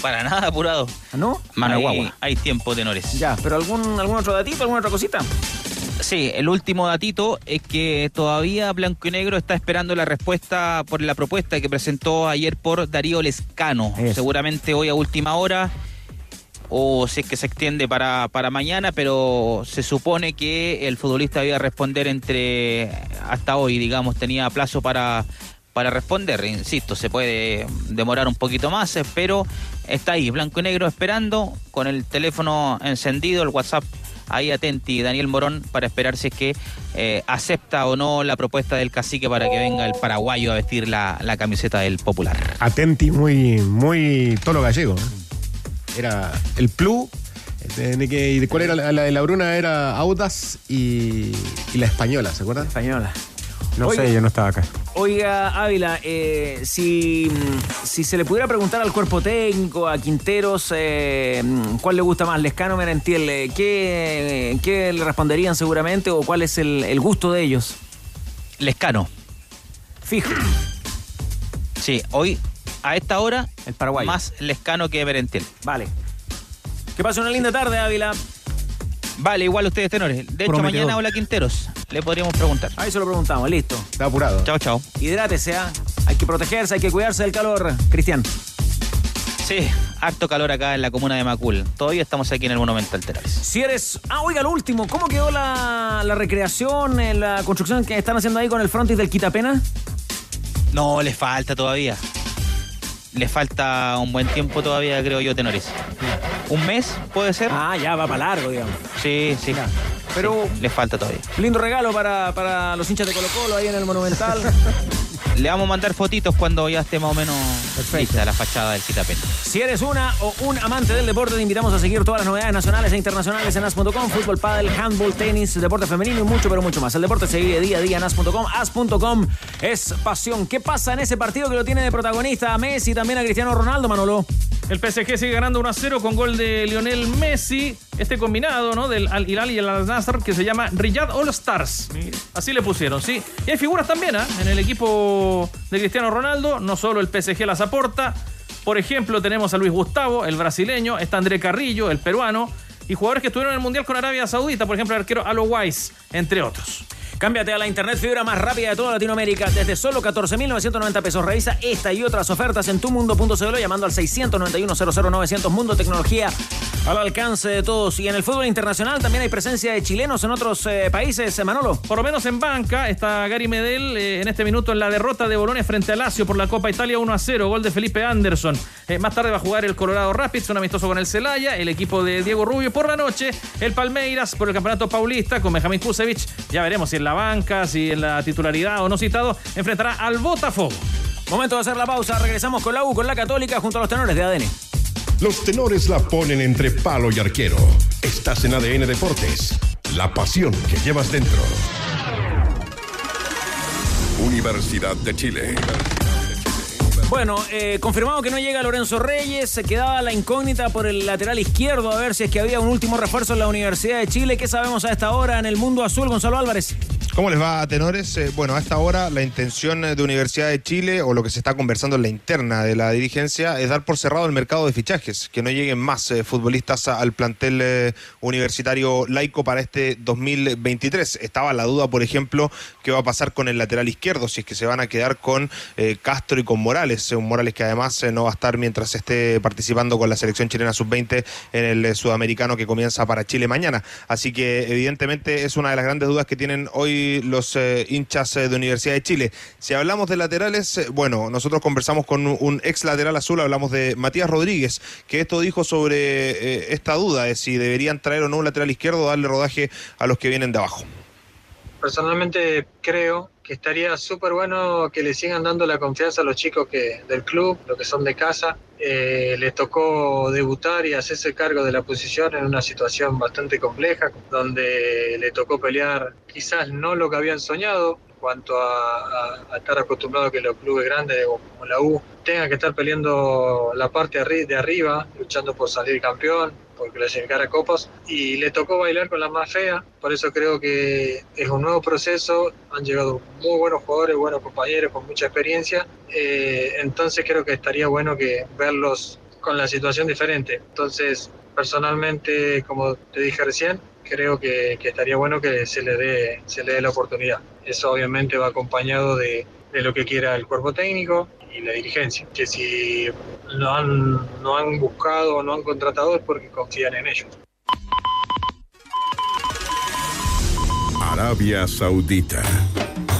para nada apurado. ¿No? Mano Hay- guagua. Hay tiempo, tenores. Ya, pero algún, algún otro datito, alguna otra cosita. Sí, el último datito es que todavía Blanco y Negro está esperando la respuesta por la propuesta que presentó ayer por Darío Lescano. Seguramente hoy a última hora o si es que se extiende para, para mañana, pero se supone que el futbolista iba a responder entre hasta hoy, digamos, tenía plazo para, para responder. Insisto, se puede demorar un poquito más, eh, pero está ahí, blanco y negro, esperando, con el teléfono encendido, el WhatsApp ahí atenti Daniel Morón para esperar si es que eh, acepta o no la propuesta del cacique para que venga el paraguayo a vestir la, la camiseta del popular. Atenti, muy, muy tolo gallego. Era el Plu. De, y de cuál era la, la de la Bruna? Era Audas y, y la española, ¿se acuerdan? Española. No sé, yo no estaba acá. Oiga, Ávila, eh, si, si se le pudiera preguntar al cuerpo técnico, a Quinteros, eh, ¿cuál le gusta más, Lescano o Merentiel? eh, ¿Qué, ¿Qué le responderían seguramente o cuál es el, el gusto de ellos? Lescano. Fijo. Sí, hoy a esta hora el paraguayo. más Lescano que Merentiel. Vale. Que pase una linda tarde, Ávila. Vale, igual ustedes tenores. De hecho, Prometedor. mañana hola Quinteros. Le podríamos preguntar. Ahí se lo preguntamos, listo. Está apurado. Chao, chao. Hidrátese, ¿ah? Hay que protegerse, hay que cuidarse del calor. Cristian. Sí, harto calor acá en la comuna de Macul. Todavía estamos aquí en el Monumental Terales. Si eres. Ah, oiga, lo último. ¿Cómo quedó la, la recreación, eh, la construcción que están haciendo ahí con el frontis del Quitapena? No, le falta todavía. Le falta un buen tiempo todavía, creo yo, Tenores. ¿Un mes puede ser? Ah, ya va para largo, digamos. Sí, sí. Pero- Sí, le falta todavía. Lindo regalo para, para los hinchas de Colo Colo ahí en el Monumental. [laughs] Le vamos a mandar fotitos cuando ya esté más o menos lista la fachada del Citapena. Si eres una o un amante del deporte, te invitamos a seguir todas las novedades nacionales e internacionales en as.com, fútbol, pádel, handball, tenis, deporte femenino y mucho, pero mucho más. El deporte se vive día a día en as.com. As.com es pasión. ¿Qué pasa en ese partido que lo tiene de protagonista a Messi y también a Cristiano Ronaldo, Manolo? El PSG sigue ganando 1 a 0 con gol de Lionel Messi. Este combinado, ¿no? Del Al Hilal y el Al Nassr que se llama Riyadh All Stars. Así le pusieron, ¿sí? Y hay figuras también, ¿ah? En el equipo de Cristiano Ronaldo. No solo el PSG las aporta. Por ejemplo, tenemos a Luis Gustavo, el brasileño. Está André Carrillo, el peruano. Y jugadores que estuvieron en el Mundial con Arabia Saudita. Por ejemplo, el arquero Alo Wise, entre otros. Cámbiate a la internet fibra más rápida de toda Latinoamérica desde solo 14.990 pesos. Revisa esta y otras ofertas en tumundo.cl llamando al 691-00-900 Mundo Tecnología al alcance de todos. Y en el fútbol internacional también hay presencia de chilenos en otros eh, países, eh, Manolo. Por lo menos en banca está Gary Medel eh, en este minuto en la derrota de Bolonia frente a Lazio por la Copa Italia 1 a 0, gol de Felipe Anderson. Más tarde va a jugar el Colorado Rapids, un amistoso con el Celaya, el equipo de Diego Rubio. Por la noche, el Palmeiras por el Campeonato Paulista con Benjamín Kusevich. Ya veremos si en la banca, si en la titularidad o no citado, enfrentará al Botafogo. Momento de hacer la pausa. Regresamos con la U, con la Católica, junto a los tenores de ADN. Los tenores la ponen entre palo y arquero. Estás en ADN Deportes. La pasión que llevas dentro. Universidad de Chile. Bueno, eh, confirmado que no llega Lorenzo Reyes, se quedaba la incógnita por el lateral izquierdo a ver si es que había un último refuerzo en la Universidad de Chile. ¿Qué sabemos a esta hora en el mundo azul, Gonzalo Álvarez? ¿Cómo les va, tenores? Eh, bueno, a esta hora la intención de Universidad de Chile, o lo que se está conversando en la interna de la dirigencia, es dar por cerrado el mercado de fichajes, que no lleguen más eh, futbolistas al plantel eh, universitario laico para este 2023. Estaba la duda, por ejemplo, qué va a pasar con el lateral izquierdo, si es que se van a quedar con Castro y con Morales, eh, un Morales que además eh, no va a estar mientras esté participando con la selección chilena sub-20 en el eh, sudamericano que comienza para Chile mañana. Así que evidentemente es una de las grandes dudas que tienen hoy los eh, hinchas de Universidad de Chile. Si hablamos de laterales, bueno, nosotros conversamos con un, ex lateral azul, hablamos de Matías Rodríguez, que esto dijo sobre esta duda de si deberían traer o no un lateral izquierdo darle rodaje a los que vienen de abajo. Personalmente creo que estaría súper bueno que le sigan dando la confianza a los chicos que, del club, los que son de casa. Eh, tocó debutar y hacerse cargo de la posición en una situación bastante compleja, donde le tocó pelear quizás no lo que habían soñado en cuanto a, estar acostumbrado a que los clubes grandes como la U tengan que estar peleando la parte de arriba, luchando por salir campeón, por clasificar a copas, y le tocó bailar con la más fea, por eso creo que es un nuevo proceso, han llegado muy buenos jugadores, buenos compañeros con mucha experiencia, eh, entonces creo que estaría bueno que verlos con la situación diferente. Entonces, personalmente, como te dije recién, creo que, que estaría bueno que se le dé, se le dé la oportunidad. Eso obviamente va acompañado de, de lo que quiera el cuerpo técnico y la dirigencia, que si no han, no han buscado o no han contratado es porque confían en ellos. Arabia Saudita.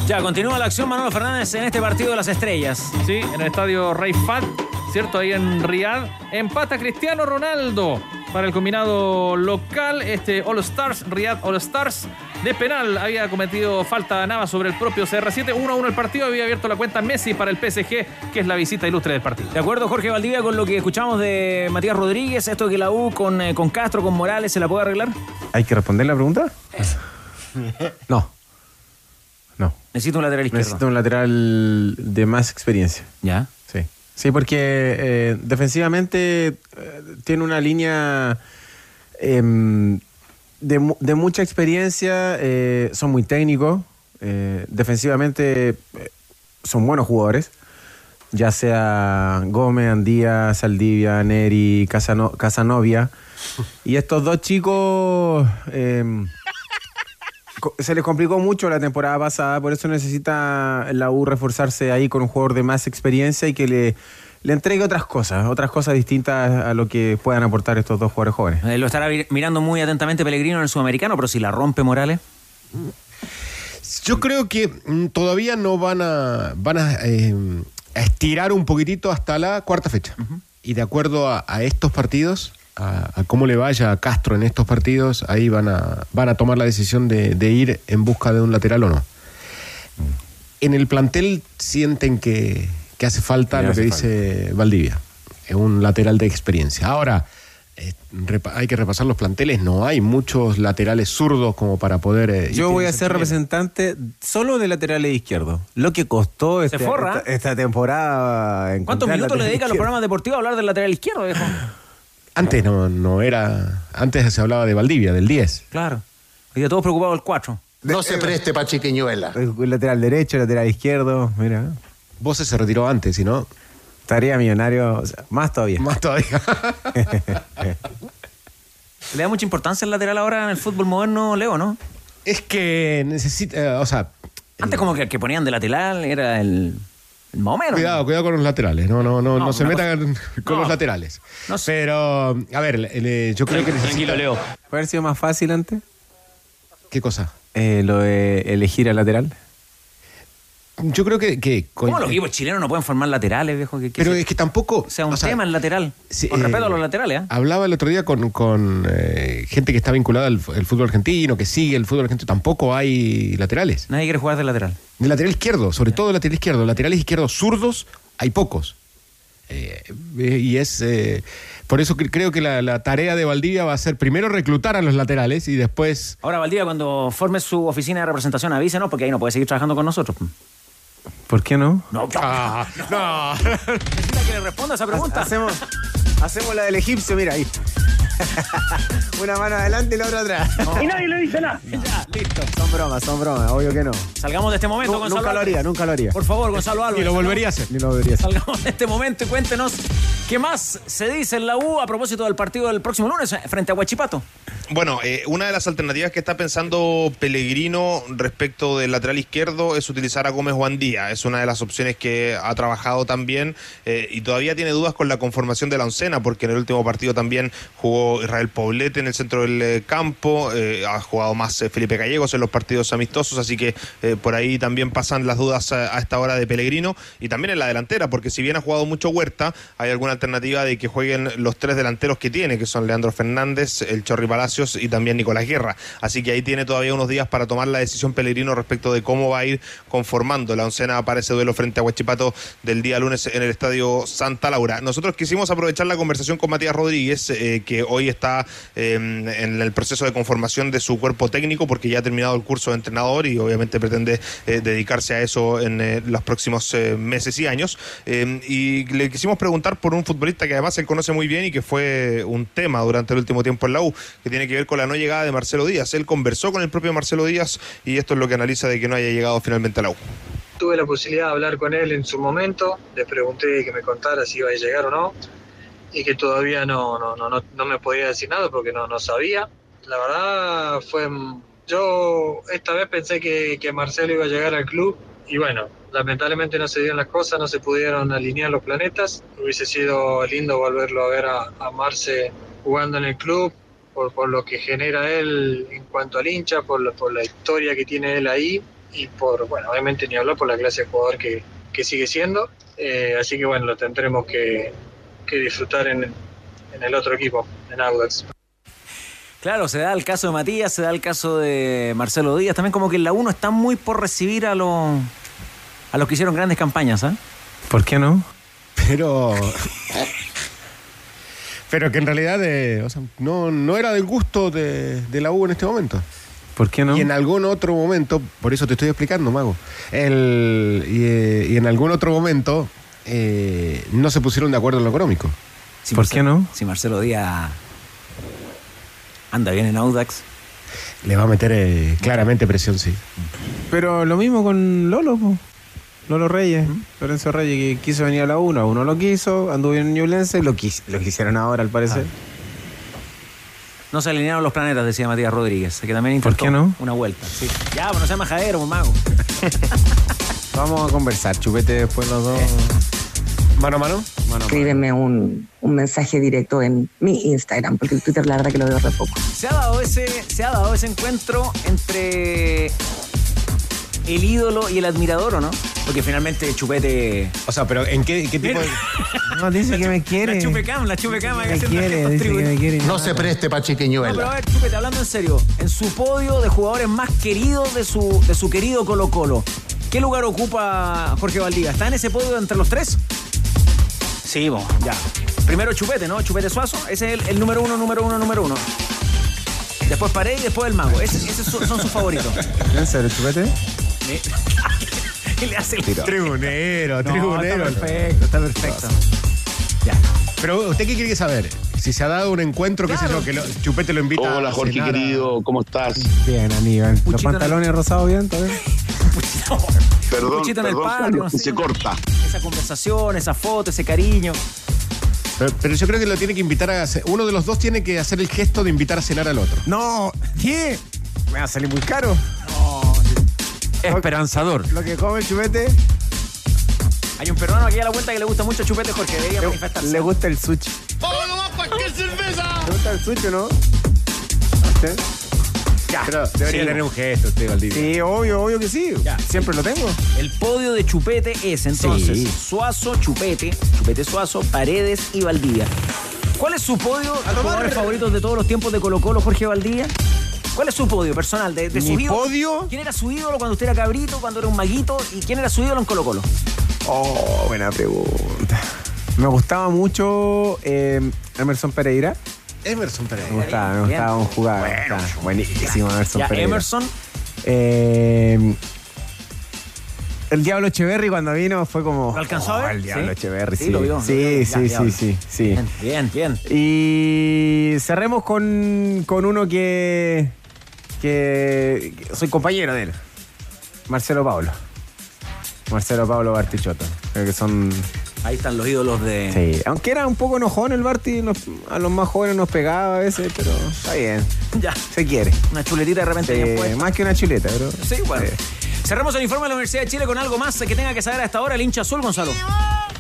Ya, continúa la acción Manolo Fernández en este partido de las estrellas. Sí, en el estadio Rey Fat, ¿cierto? Ahí en Riyadh. Empata Cristiano Ronaldo para el combinado local. Este All Stars, Riyadh All Stars. De penal había cometido falta Nava sobre el propio CR7. 1-1 el partido. Había abierto la cuenta Messi para el PSG, que es la visita ilustre del partido. De acuerdo, Jorge Valdivia, con lo que escuchamos de Matías Rodríguez, esto que la U con, eh, con Castro, con Morales, ¿se la puede arreglar? ¿Hay que responder la pregunta? No. No. Necesito un lateral izquierdo. Necesito un lateral de más experiencia. ¿Ya? Sí. Porque eh, defensivamente eh, tiene una línea em, de, de mucha experiencia, eh, son muy técnicos, defensivamente son buenos jugadores, ya sea Gómez, Andía, Saldivia, Neri, Casano- Casanovia. [laughs] Y estos dos chicos em, se les complicó mucho la temporada pasada, por eso necesita la U reforzarse ahí con un jugador de más experiencia y que le, le entregue otras cosas, otras cosas distintas a lo que puedan aportar estos dos jugadores jóvenes. Eh, lo estará mirando muy atentamente Pellegrino en el sudamericano, pero si la rompe Morales. Yo creo que mm, todavía no van a, van a, eh, a estirar un poquitito hasta la cuarta fecha. Y de acuerdo a, a estos partidos, a, a cómo le vaya a Castro en estos partidos, ahí van a, van a tomar la decisión de, de ir en busca de un lateral o no. En el plantel sienten que, que hace falta lo que dice Valdivia, es un lateral de experiencia. Ahora, eh, hay que repasar los planteles, no hay muchos laterales zurdos como para poder... eh, Yo voy a ser representante solo de laterales izquierdos. Lo que costó este- forra. esta, esta temporada. ¿Cuántos minutos le lateral dedica a los programas deportivos a hablar del lateral izquierdo, viejo? [laughs] Antes no, no era. Antes se hablaba de Valdivia, del 10. Claro. Hoy día todos preocupados del 4. No se preste para chiquiñuela. Lateral derecho, lateral izquierdo, mira. Vos se retiró antes, si no. Estaría millonario, o sea, más todavía. Más todavía. [laughs] Le da mucha importancia al lateral ahora en el fútbol moderno, Leo, ¿no? Es que necesita. o sea. Antes como que el que ponían de lateral era el, el más o menos. Cuidado, cuidado con los laterales. No, no, no, no, No, se metan con No. los laterales. Pero, a ver, yo creo que necesita. ¿Puede haber sido más fácil antes? ¿Qué cosa? Eh, lo de elegir al lateral. Yo creo que. que ¿Cómo los equipos chilenos no pueden formar laterales, viejo? Que, Pero es que tampoco. O sea, un o sea, tema el lateral. con eh, respeto a los laterales, ¿eh? Hablaba el otro día con, con, eh, gente que está vinculada al fútbol argentino, que sigue el fútbol argentino. Tampoco hay laterales. Nadie quiere jugar de lateral. De lateral izquierdo, sobre todo lateral izquierdo. Laterales izquierdos zurdos, hay pocos. Eh, eh, y es. eh, por eso creo que la, la tarea de Valdivia va a ser primero reclutar a los laterales y después. Ahora, Valdivia, cuando forme su oficina de representación, avísenos, porque ahí no puede seguir trabajando con nosotros. ¿Por qué no? No, Ah, no. [laughs] Necesita que le responda esa pregunta. Hacemos, hacemos la del egipcio, mira ahí. Una mano adelante y la otra atrás. Y nadie le dice nada. Ya, listo. Son bromas, son bromas, obvio que no. Salgamos de este momento, Gonzalo. nunca lo haría, nunca lo haría. Por favor, Gonzalo Álvarez. Ni lo volvería a hacer. Ni lo volvería a hacer. Salgamos de este momento y cuéntenos qué más se dice en la U a propósito del partido del próximo lunes frente a Huachipato. Bueno, eh, una de las alternativas que está pensando Pellegrino respecto del lateral izquierdo es utilizar a Gómez Juandía. Es una de las opciones que ha trabajado también eh, y todavía tiene dudas con la conformación de la oncena, porque en el último partido también jugó Israel Poblete en el centro del eh, campo, eh, ha jugado más eh, Felipe Gallegos en los partidos amistosos, así que por ahí también pasan las dudas a, esta hora de Pellegrino y también en la delantera, porque si bien ha jugado mucho Huerta, hay alguna alternativa de que jueguen los tres delanteros que tiene, que son Leandro Fernández, el Chorri Palacios y también Nicolás Guerra. Así que ahí tiene todavía unos días para tomar la decisión Pellegrino respecto de cómo va a ir conformando la oncena para ese duelo frente a Huachipato del día lunes en el estadio Santa Laura. Nosotros quisimos aprovechar la conversación con Matías Rodríguez, que hoy está eh, en el proceso de conformación de su cuerpo técnico, porque ya ha terminado el curso de entrenador y obviamente pretende eh, dedicarse a eso en eh, los próximos eh, meses y años. Eh, y le quisimos preguntar por un futbolista que además él conoce muy bien y que fue un tema durante el último tiempo en la U, que tiene que ver con la no llegada de Marcelo Díaz. Él conversó con el propio Marcelo Díaz y esto es lo que analiza de que no haya llegado finalmente a la U. Tuve la posibilidad de hablar con él en su momento, le pregunté que me contara si iba a llegar o no, y que todavía no, no, no, no, me podía decir nada porque no, no sabía. La verdad fue, yo esta vez pensé que, que Marcelo iba a llegar al club y bueno, lamentablemente no se dieron las cosas, no se pudieron alinear los planetas. Hubiese sido lindo volverlo a ver a, a Marce jugando en el club, por, por lo que genera él en cuanto al hincha, por, por la historia que tiene él ahí. y por, bueno, obviamente ni hablar por la clase de jugador que, que sigue siendo. Eh, así que bueno, lo tendremos que, que disfrutar en, en el otro equipo, en Audax. Claro, se da el caso de Matías, se da el caso de Marcelo Díaz. También como que en la 1 está muy por recibir a los a los que hicieron grandes campañas, ¿ah? ¿Por qué no? Pero. Pero que en realidad eh, o sea, no, no era del gusto de, de la U en este momento. ¿Por qué no? Y en algún otro momento, por eso te estoy explicando, Mago, el, y, eh, y en algún otro momento eh, no se pusieron de acuerdo en lo económico. Si ¿Por Marcelo- qué no? Si Marcelo Díaz anda bien en Audax. Le va a meter eh, claramente presión, sí. Pero lo mismo con Lolo, po. Lolo Reyes, Lorenzo Reyes, que quiso venir a la 1, uno lo quiso, anduvo bien en Ñublense, lo, quis- lo quisieron ahora al parecer. No se alinearon los planetas, decía Matías Rodríguez, que también ¿Por intentó qué no? una vuelta. Sí. Ya, pues no sea majadero, pues, mago. [laughs] Vamos a conversar, chupete después los dos. Mano a mano. Escríbeme un, un mensaje directo en mi Instagram, porque el Twitter la verdad que lo veo re poco. Se ha dado ese, se ha dado ese encuentro entre el ídolo y el admirador, ¿o no? Porque finalmente Chupete. O sea, pero ¿en qué, qué tipo de.? [laughs] No, dice que me quiere. La chupecam, la chupecam, hay que Me quiere, dice que me quiere. No se preste para No, pero a chiquiñuela. ver, Chupete, hablando en serio, en su podio de jugadores más queridos de su, de su querido Colo Colo, ¿qué lugar ocupa Jorge Valdivia? ¿Está en ese podio entre los tres? Sí, bo. Ya. Primero Chupete, ¿no? Chupete Suazo, ese es el, el número uno, número uno, número uno. Después Paredes y después el Mago. Ese- esos son son sus favoritos. ¿En serio, chupete? Y [laughs] le hace el Tribunero, No, tribunero. Está perfecto, está perfecto. Ya. Pero ¿usted qué quiere saber? Si se ha dado un encuentro, qué sé yo, que lo- Chupete lo invita Hola a Jorge cenar a- querido, ¿cómo estás? Bien, Aníbal. ¿Los Puchito pantalones rosados bien? ¿Está [laughs] bien? Perdón, Puchito en el perdón, sé. se corta. Esa conversación, esa foto, ese cariño. Pero, pero yo creo que lo tiene que invitar a. ce- Uno de los dos tiene que hacer el gesto de invitar a cenar al otro. No, ¿qué? Me va a salir muy caro. Esperanzador. Lo que come el chupete, Hay un peruano aquí a la vuelta que le gusta mucho Chupete Jorge. Debería le, manifestarse. le gusta el sushi. ¿Le gusta el sushi o no? ¿Sí? Ya. Pero debería Sí, tener un gesto, usted, Valdivia. Sí, obvio, obvio que sí. Ya. Siempre lo tengo. El podio de Chupete es entonces Sí. Suazo, Chupete, Chupete Suazo, Paredes y Valdivia. ¿Cuál es su podio de jugadores favoritos de todos los tiempos de Colo Colo, Jorge Valdivia? ¿Cuál es su podio personal? De, de su ¿Mi ídolo? podio? ¿Quién era su ídolo cuando usted era cabrito, cuando era un maguito? ¿Y quién era su ídolo en Colo Colo? Oh, buena pregunta. Me gustaba mucho eh, Emerson Pereira. Emerson Pereira. Me gustaba, me gustaba un jugador. gustaba. Buenísimo Emerson Ya, Pereira. Emerson, Eh, el Diablo Echeverry cuando vino fue como. ¿Lo alcanzó a Oh, ver? El Diablo Sí. Echeverry, Sí, sí. lo vio, lo sí, vio. sí, Ya, sí, sí, sí. bien, bien, bien. Y cerremos con, con uno que, que, que soy compañero de él. Marcelo Pablo. Marcelo Pablo Bartichotto. Creo que son. Ahí están los ídolos de... Sí. Aunque era un poco enojón el Barti, nos- a los más jóvenes nos pegaba a veces, pero está bien. [laughs] Ya, Se quiere. una chuletita de repente Sí, más que una chuleta, pero. Sí, bueno. Cerramos el informe de la Universidad de Chile con algo más que tenga que saber a esta hora el hincha azul, Gonzalo.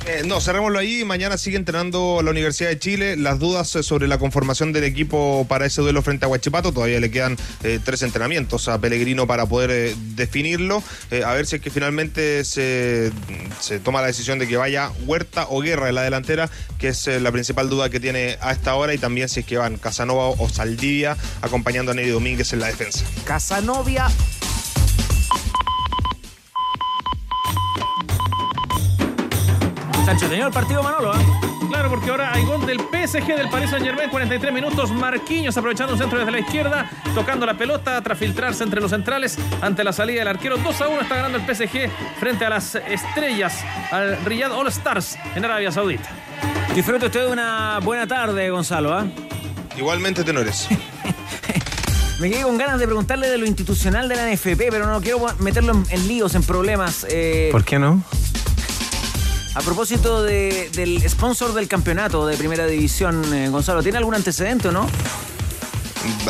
Eh, no, cerrémoslo ahí. Mañana sigue entrenando la Universidad de Chile. Las dudas eh, sobre la conformación del equipo para ese duelo frente a Huachipato. Todavía le quedan eh, tres entrenamientos a Pellegrino para poder definirlo. A ver si es que finalmente se, se toma la decisión de que vaya Huerta o Guerra en la delantera, que es la principal duda que tiene a esta hora. Y también si es que van Casanova o Saldivia acompañando a Neri Domínguez en la defensa. Casanovia. Está entretenido el partido, Manolo, ¿eh? Claro, porque ahora hay gol del PSG del Paris Saint Germain, 43 minutos. Marquinhos aprovechando un centro desde la izquierda, tocando la pelota tras filtrarse entre los centrales ante la salida del arquero. 2 a 1 está ganando el PSG frente a las estrellas, al Riyadh All Stars en Arabia Saudita. Disfrute usted de una buena tarde, Gonzalo, ¿ah? Igualmente, tenores. [laughs] Me quedé con ganas de preguntarle de lo institucional de la NFP, pero no quiero meterlo en, en líos, en problemas. Eh, ¿Por qué no? A propósito de- del sponsor del campeonato de Primera División, eh, Gonzalo, ¿tiene algún antecedente o no?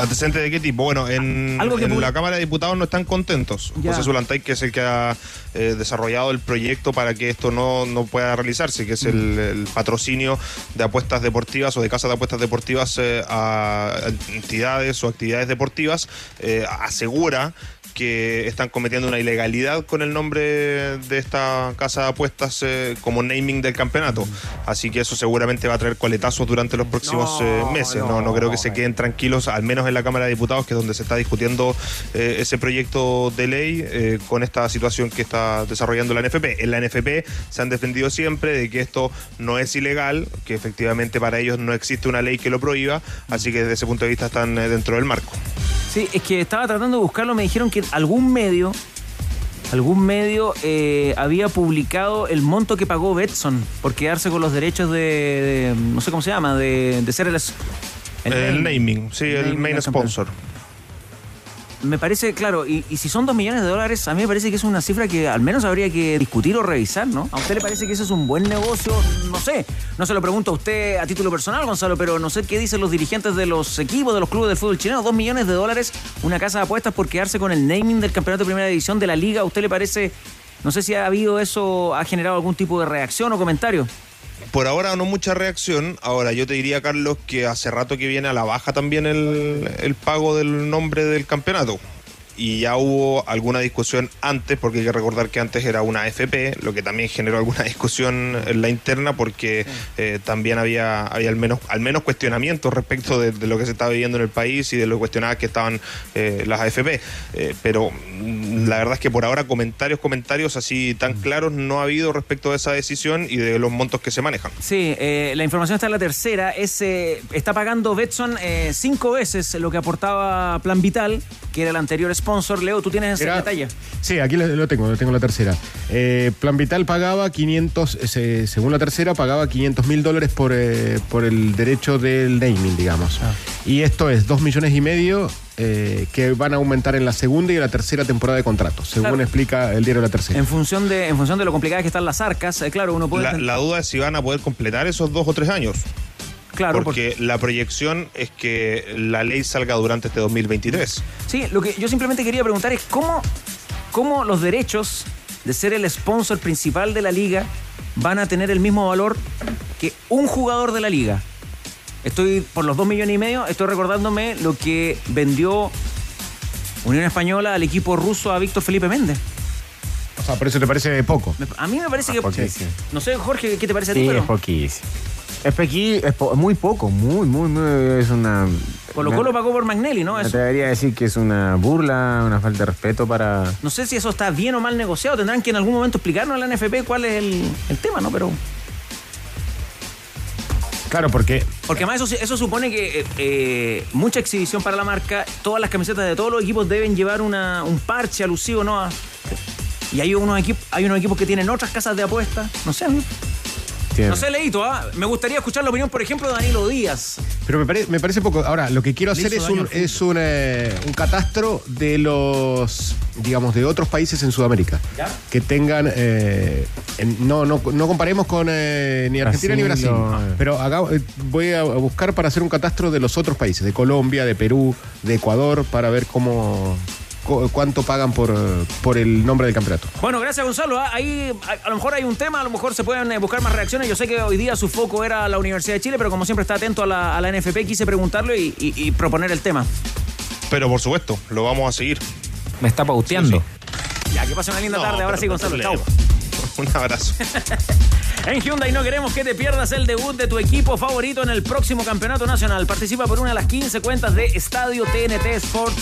¿Antecedentes de qué tipo? Bueno, en, Algo que en publi- la Cámara de Diputados no están contentos. Ya. José Zulantay, que es el que ha eh, desarrollado el proyecto para que esto no, no pueda realizarse, que es el, Mm. el patrocinio de apuestas deportivas o de casas de apuestas deportivas eh, a entidades o actividades deportivas, eh, asegura que están cometiendo una ilegalidad con el nombre de esta casa de apuestas eh, como naming del campeonato. Así que eso seguramente va a traer coletazos durante los próximos No, eh, meses. No, no, creo que se queden tranquilos, al menos en la Cámara de Diputados, que es donde se está discutiendo eh, ese proyecto de ley eh, con esta situación que está desarrollando la NFP. En la NFP se han defendido siempre de que esto no es ilegal, que efectivamente para ellos no existe una ley que lo prohíba, así que desde ese punto de vista están eh, dentro del marco. Sí, es que estaba tratando de buscarlo, me dijeron que algún medio, algún medio eh, había publicado el monto que pagó Betson por quedarse con los derechos de, de- no sé cómo se llama, de, de ser el... El, naming, sí, el main sponsor. Me parece, claro, y, y si son dos millones de dólares, a mí me parece que es una cifra que al menos habría que discutir o revisar, ¿no? ¿A usted le parece que eso es un buen negocio? No sé, no se lo pregunto a usted a título personal, Gonzalo, pero no sé qué dicen los dirigentes de los equipos, de los clubes de fútbol chileno. Dos millones de dólares, una casa de apuestas por quedarse con el naming del campeonato de primera división de la liga. ¿A usted le parece, no sé si ha habido eso, ha generado algún tipo de reacción o comentario? Por ahora no mucha reacción. Ahora yo te diría, Carlos, que hace rato que viene a la baja también el, el pago del nombre del campeonato. Y ya hubo alguna discusión antes, porque hay que recordar que antes era una AFP, lo que también generó alguna [laughs] discusión en la interna, porque eh, también había, había al menos al menos cuestionamientos respecto de, de lo que se estaba viviendo en el país y de lo cuestionadas que estaban eh, las AFP. Eh, pero mm, la verdad es que por ahora comentarios, comentarios así tan claros no ha habido respecto de esa decisión y de los montos que se manejan. Sí, la información está en la tercera. Es, está pagando Betson eh, cinco veces lo que aportaba Plan Vital, que era el anterior sponsor. Leo, tú tienes Era- esa detalle. Sí, aquí lo, tengo, lo tengo en la tercera. Eh, Plan Vital pagaba 500, eh, se- según la tercera, pagaba 500 mil dólares por, eh, por el derecho del naming, digamos. Ah. Y esto es 2 millones y medio eh, que van a aumentar en la segunda y en la tercera temporada de contrato, según Claro. explica el diario La Tercera. En función de, en función de lo complicadas que están las arcas, eh, claro, uno puede. La, la duda es si van a poder completar esos dos o tres años. Claro, porque la proyección es que la ley salga durante este 2023. Sí, lo que yo simplemente quería preguntar es cómo, cómo los derechos de ser el sponsor principal de la liga van a tener el mismo valor que un jugador de la liga. Estoy por los dos millones y medio, estoy recordándome lo que vendió Unión Española al equipo ruso a Víctor Felipe Méndez. O sea, por eso te parece poco. A mí me parece Ah, que. poquísimo. No sé, Jorge, ¿qué te parece a ti? Sí, Pero es poquísimo. Es, pequi- es po- muy poco, muy, muy, muy. Es una. Colo Colo pagó por Magnelli, ¿no? Eso. atrevería a decir que es una burla, una falta de respeto para. No sé si eso está bien o mal negociado. Tendrán que en algún momento explicarnos a la NFP cuál es el, el tema, ¿no? Pero. Claro, porque Porque además eso, eso supone que eh, eh, mucha exhibición para la marca, todas las camisetas de todos los equipos deben llevar una, un parche alusivo, ¿no? A- y hay unos equipos, hay unos equipos que tienen otras casas de apuestas. No sé, ¿no? Tiene- No sé, Leito, ¿ah? me gustaría escuchar la opinión, por ejemplo, de Danilo Díaz. Pero me, pare- me parece poco. Ahora, lo que quiero hacer es un, es un, eh, un catastro de los, digamos, de otros países en Sudamérica. ¿Ya? Que tengan, eh, en- no, no, no comparemos con eh, ni Argentina ni Brasil, no, eh. Pero eh, voy a buscar para hacer un catastro de los otros países, de Colombia, de Perú, de Ecuador, para ver cómo cuánto pagan por, por el nombre del campeonato. Bueno, gracias Gonzalo. ¿ah? Ahí a, a lo mejor hay un tema, a lo mejor se pueden eh, buscar más reacciones. Yo sé que hoy día su foco era la Universidad de Chile, pero como siempre está atento a la, a la NFP, quise preguntarle y, y- y proponer el tema. Pero por supuesto, lo vamos a seguir. Me está pauteando. Ya, que pase una linda No, tarde. Ahora sí, no Gonzalo. Chau. [laughs] problema. Un abrazo. [laughs] En Hyundai no queremos que te pierdas el debut de tu equipo favorito en el próximo campeonato nacional. Participa por una de las 15 cuentas de Estadio TNT Sports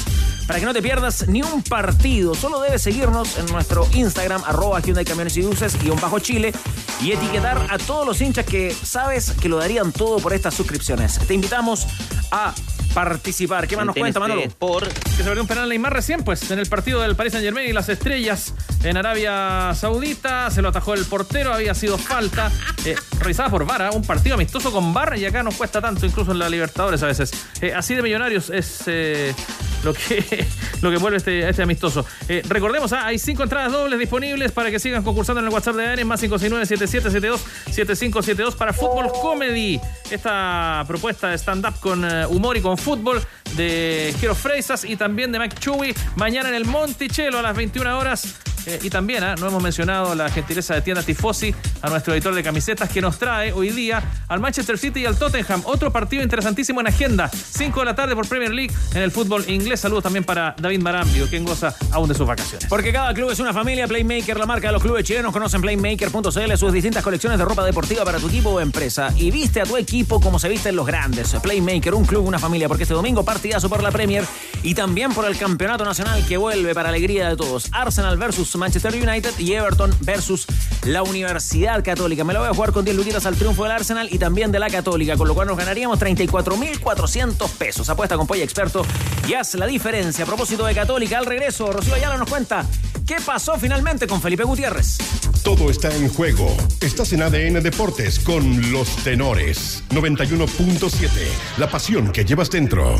para que no te pierdas ni un partido. Solo debes seguirnos en nuestro Instagram, arroba Hyundai Camiones y Dulces, guion bajo Chile, y etiquetar a todos los hinchas que sabes que lo darían todo por estas suscripciones. Te invitamos a participar. ¿Qué más nos cuenta, Manolo? Por Que se perdió un penal Neymar recién, pues, en el partido del Paris Saint Germain y las estrellas en Arabia Saudita. Se lo atajó el portero, había sido falta. Eh, revisada por Vara, un partido amistoso con Vara y acá nos cuesta tanto, incluso en la Libertadores a veces. Eh, así de millonarios es eh, lo que, [laughs] lo que vuelve este, este amistoso. Eh, recordemos, ah, hay cinco entradas dobles disponibles para que sigan concursando en el WhatsApp de ADN, más 569-7772-7572 para Fútbol Comedy. Esta propuesta de stand-up con humor y con fútbol de Jero Freisas y también de Mike. Mañana en el Monticello a las 21 horas. Eh, y también ah, no hemos mencionado la gentileza de tienda Tifosi, a nuestro editor de camisetas, que nos trae hoy día al Manchester City y al Tottenham. Otro partido interesantísimo en agenda. 5 de la tarde por Premier League en el fútbol inglés. Saludos también para David Marambio, quien goza aún de sus vacaciones. Porque cada club es una familia. Playmaker, la marca de los clubes chilenos, conocen Playmaker.cl, sus distintas colecciones de ropa deportiva para tu equipo o empresa. Y viste a tu equipo como se visten los grandes. Playmaker, un club, una familia, porque este domingo partidazo por la Premier y también por el campeonato nacional que vuelve para alegría de todos. Arsenal versus Manchester United y Everton versus la Universidad Católica. Me lo voy a jugar con 10 luquitas al triunfo del Arsenal y también de la Católica, con lo cual nos ganaríamos 34.400 pesos. Apuesta con Polla Experto y haz la diferencia. A propósito de Católica, al regreso, Rocío Ayala nos cuenta qué pasó finalmente con Felipe Gutiérrez. Todo está en juego. Estás en ADN Deportes con los tenores. 91.7. La pasión que llevas dentro.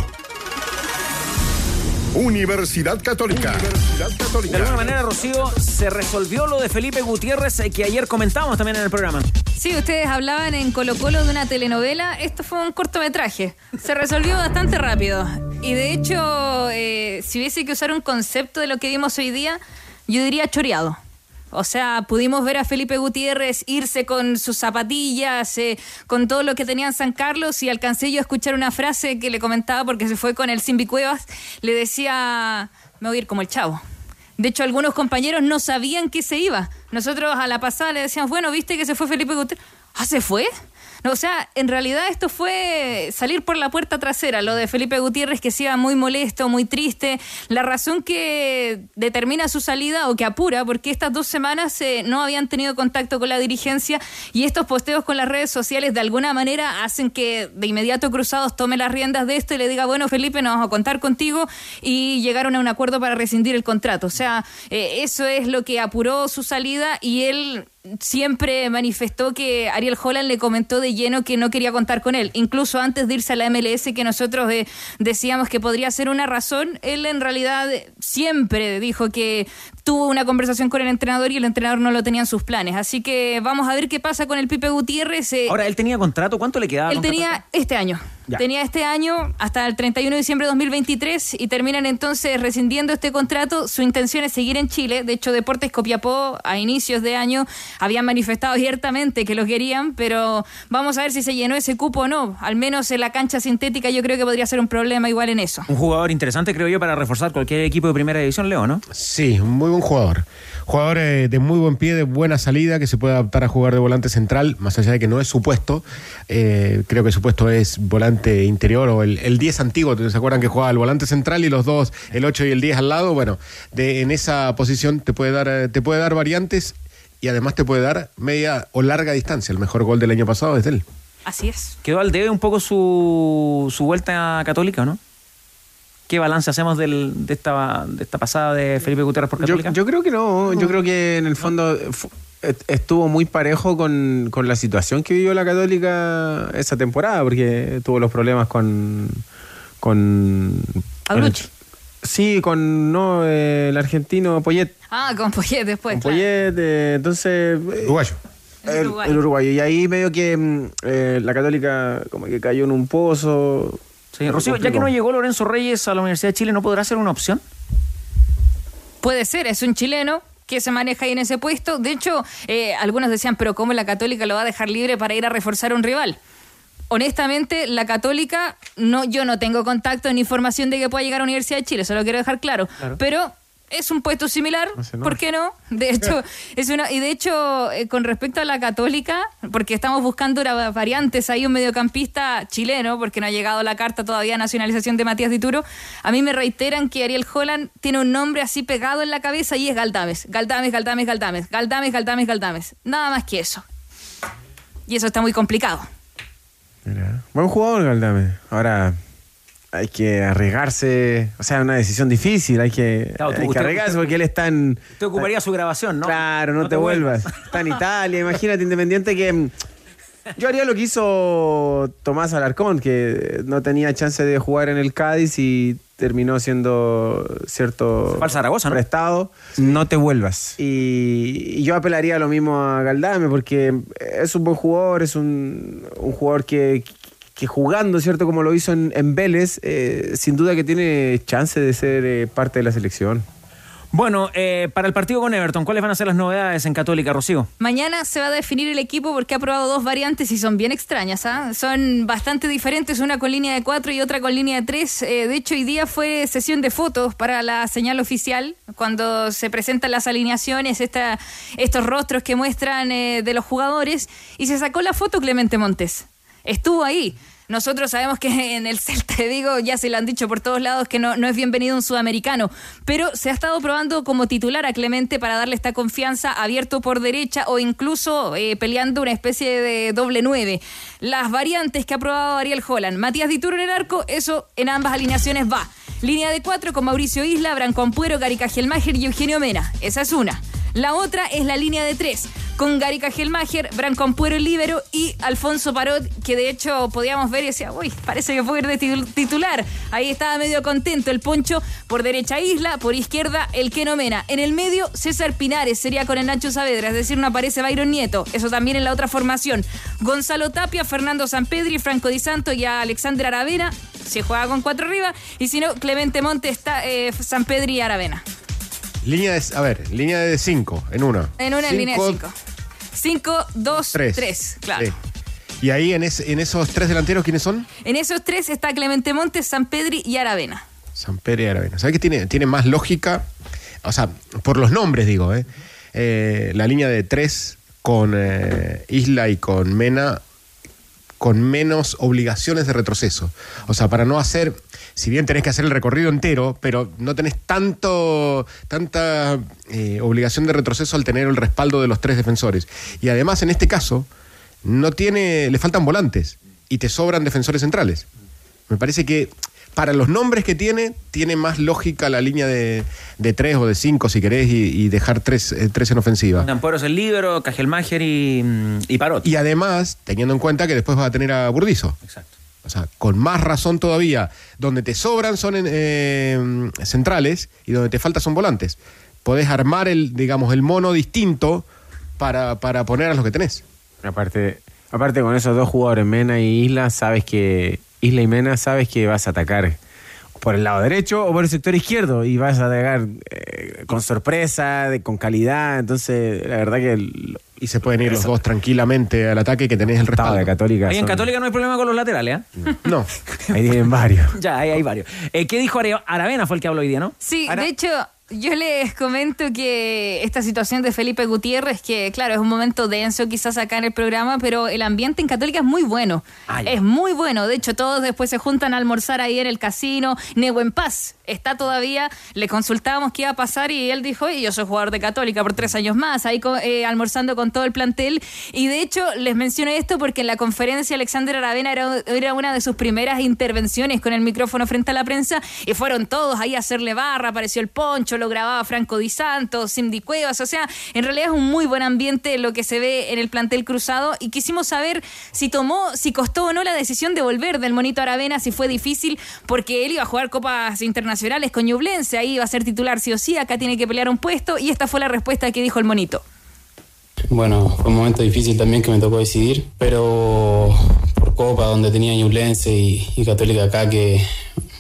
Universidad Católica. Universidad De Católica. alguna manera, Rocío, se resolvió lo de Felipe Gutiérrez eh, que ayer comentábamos también en el programa. Sí, ustedes hablaban en Colo Colo de una telenovela. Esto fue un cortometraje. Se resolvió bastante rápido. Y de hecho, eh, si hubiese que usar un concepto de lo que vimos hoy día, yo diría choreado. O sea, pudimos ver a Felipe Gutiérrez irse con sus zapatillas, eh, con todo lo que tenía en San Carlos, y alcancé yo a escuchar una frase que le comentaba porque se fue con el Simbi Cuevas. Le decía, me voy a ir como el chavo. De hecho, algunos compañeros no sabían que se iba. Nosotros a la pasada le decíamos, bueno, ¿viste que se fue Felipe Gutiérrez? ¿Ah, se fue? O sea, en realidad esto fue salir por la puerta trasera, lo de Felipe Gutiérrez que se iba muy molesto, muy triste. La razón que determina su salida o que apura, porque estas dos semanas eh, no habían tenido contacto con la dirigencia y estos posteos con las redes sociales de alguna manera hacen que de inmediato Cruzados tome las riendas de esto y le diga, bueno, Felipe, nos vamos a contar contigo y llegaron a un acuerdo para rescindir el contrato. O sea, eh, eso es lo que apuró su salida y él siempre manifestó que Ariel Holland le comentó de lleno que no quería contar con él. Incluso antes de irse a la MLS, que nosotros eh, decíamos que podría ser una razón, él en realidad siempre dijo que tuvo una conversación con el entrenador y el entrenador no lo tenía en sus planes. Así que vamos a ver qué pasa con el Pipe Gutiérrez. eh, Ahora, él tenía contrato, ¿cuánto le quedaba? él contrato? tenía este año. Ya. Tenía este año hasta el 31 de diciembre de 2023 y terminan entonces rescindiendo este contrato. Su intención es seguir en Chile. De hecho, Deportes Copiapó a inicios de año habían manifestado abiertamente que lo querían, pero vamos a ver si se llenó ese cupo o no. Al menos en la cancha sintética yo creo que podría ser un problema igual en eso. Un jugador interesante, creo yo, para reforzar cualquier equipo de primera división, Leo, ¿no? Sí, un muy buen jugador. Jugador eh, de muy buen pie, de buena salida, que se puede adaptar a jugar de volante central, más allá de que no es su puesto. Eh, creo que su puesto es volante interior o el, el 10 antiguo. ¿Se acuerdan que jugaba el volante central y los dos, el 8 y el 10 al lado? Bueno, de, en esa posición te puede, dar, eh, te puede dar variantes y además te puede dar media o larga distancia. El mejor gol del año pasado es de él. Así es. Quedó al debe un poco su, su vuelta católica, ¿no? ¿Qué balance hacemos del- de, esta, de esta pasada de Felipe Gutiérrez por Yo, Católica? yo creo que no, yo creo que en el fondo estuvo muy parejo con, con la situación que vivió la Católica esa temporada, porque tuvo los problemas con... con Aluch. Sí, con no, eh, el argentino Poyet. Ah, con Poyet después. Con claro. Poyet, eh, entonces... Uruguayo. El, uruguayo. el uruguayo. Y ahí medio que mm, eh, la Católica como que cayó en un pozo. Sí, Rocío, ya que no llegó Lorenzo Reyes a la Universidad de Chile, ¿no podrá ser una opción? Puede ser, es un chileno que se maneja ahí en ese puesto. De hecho, eh, algunos decían, pero ¿cómo la Católica lo va a dejar libre para ir a reforzar a un rival? Honestamente, la Católica, no, yo no tengo contacto ni información de que pueda llegar a la Universidad de Chile, eso lo quiero dejar claro. Claro. Pero es un puesto similar, No. ¿por qué no? De hecho, [laughs] es una, y de hecho, eh, con respecto a la Católica, porque estamos buscando una- variantes, hay un mediocampista chileno, porque no ha llegado la carta todavía de nacionalización de Matías Dituro, a mí me reiteran que Ariel Holland tiene un nombre así pegado en la cabeza y es Galdames. Galdames, Galdames, Galdames. Galdames, Galdames, Galdames. Nada más que eso. Y eso está muy complicado. Mira, Buen jugador, Galdame. Ahora hay que arriesgarse. O sea, una decisión difícil. Hay que, Claro, tú- hay que usted- arriesgarse porque él está en. Te ocuparía su grabación, ¿no? Claro, no, te, vuelvas. Está en Italia. Imagínate, Independiente, que mm, Yo haría lo que hizo Tomás Alarcón, que no tenía chance de jugar en el Cádiz y terminó siendo cierto Zaragoza, ¿no? prestado. No te vuelvas. Y, y yo apelaría a lo mismo a Galdame, porque es un buen jugador, es un, un jugador que, que jugando, ¿cierto? Como lo hizo en, en Vélez, eh, sin duda que tiene chance de ser eh, parte de la selección. Bueno, eh, para el partido con Everton, ¿cuáles van a ser las novedades en Católica, Rocío? Mañana se va a definir el equipo porque ha probado dos variantes y son bien extrañas. ¿ah? Son bastante diferentes, una con línea de cuatro y otra con línea de tres. Eh, de hecho, hoy día fue sesión de fotos para la señal oficial, cuando se presentan las alineaciones, esta, estos rostros que muestran eh, de los jugadores, y se sacó la foto Clemente Montes. Estuvo ahí. Nosotros sabemos que en el Celta de Vigo ya se lo han dicho por todos lados que no, no es bienvenido un sudamericano, pero se ha estado probando como titular a Clemente para darle esta confianza abierto por derecha o incluso eh, peleando una especie de doble nueve. Las variantes que ha probado Ariel Holland, Matías Dituro en el arco, eso en ambas alineaciones va. Línea de cuatro con Mauricio Isla, Branco Ampuero, Gary Cajelmacher y Eugenio Mena. Esa es una. La otra es la línea de tres, con Gary Cajelmacher, Branco Ampuero el líbero y Alfonso Parot, que de hecho podíamos ver y decía, uy, parece que puede ir de tit- titular. Ahí estaba medio contento el Poncho, por derecha Isla, por izquierda el Keno Mena. En el medio, César Pinares sería con el Nacho Saavedra, es decir, no aparece Byron Nieto. Eso también en la otra formación. Gonzalo Tapia, Fernando Sampedri, Franco Di Santo y a Alexander Aravena, si juega con cuatro arriba, y si no, Clemente Monte está eh, Sampedri y Aravena. Línea de, a ver, línea de 5 en una. En una línea de cinco. Cinco, dos, Tres. tres, claro. Sí. Y ahí en, es- en esos tres delanteros, ¿quiénes son? En esos tres está Clemente Montes, San Pedri y Aravena. San Pedro y Aravena. ¿Sabes qué tiene, tiene más lógica? O sea, por los nombres digo, ¿eh? Eh, la línea de tres con eh, Isla y con Mena con menos obligaciones de retroceso. O sea, para no hacer, si bien tenés que hacer el recorrido entero, pero no tenés tanto, tanta eh, obligación de retroceso al tener el respaldo de los tres defensores. Y además, en este caso, no tiene, le faltan volantes y te sobran defensores centrales. Me parece que para los nombres que tiene, tiene más lógica la línea de, de tres o de cinco, si querés, y, y dejar tres, eh, tres en ofensiva. Ampuero es el líbero, Cajelmacher y, mm, y Parot. Y además, teniendo en cuenta que después vas a tener a Burdizo. Exacto. O sea, con más razón todavía, donde te sobran son en, eh, centrales y donde te falta son volantes. Podés armar el, digamos, el mono distinto para, para poner a los que tenés. Aparte, aparte con esos dos jugadores, Mena y Isla, sabes que Isla y Mena sabes que vas a atacar por el lado derecho o por el sector izquierdo y vas a atacar eh, con sorpresa, de- con calidad. Entonces, la verdad que Y se pueden ir los dos tranquilamente al ataque que tenés el respaldo. de Católica. Ahí en son- Católica no hay problema con los laterales, ¿eh? No. [laughs] Ahí tienen varios. [laughs] ya, ahí hay varios. Eh, ¿Qué dijo Are- Aravena? Fue el que habló hoy día, ¿no? Sí, de hecho, yo les comento que esta situación de Felipe Gutiérrez, que claro, es un momento denso quizás acá en el programa, pero el ambiente en Católica es muy bueno. es muy bueno. De hecho, todos después se juntan a almorzar ahí en el casino. Nego en paz está todavía. Le consultábamos qué iba a pasar y él dijo, "Oye, yo soy jugador de Católica por tres años más, ahí eh, almorzando con todo el plantel. Y de hecho, les menciono esto porque en la conferencia Alexander Aravena era, era una de sus primeras intervenciones con el micrófono frente a la prensa y fueron todos ahí a hacerle barra, apareció el poncho, lo grababa Franco Di Santo, Cindy Cuevas, o sea, en realidad es un muy buen ambiente lo que se ve en el plantel cruzado y quisimos saber si tomó, si costó o no la decisión de volver del Monito Aravena, si fue difícil, porque él iba a jugar copas internacionales con Ñublense, ahí iba a ser titular sí o sí, acá tiene que pelear un puesto y esta fue la respuesta que dijo el Monito. Bueno, fue un momento difícil también que me tocó decidir, pero por Copa, donde tenía Ñublense y, Católica acá, que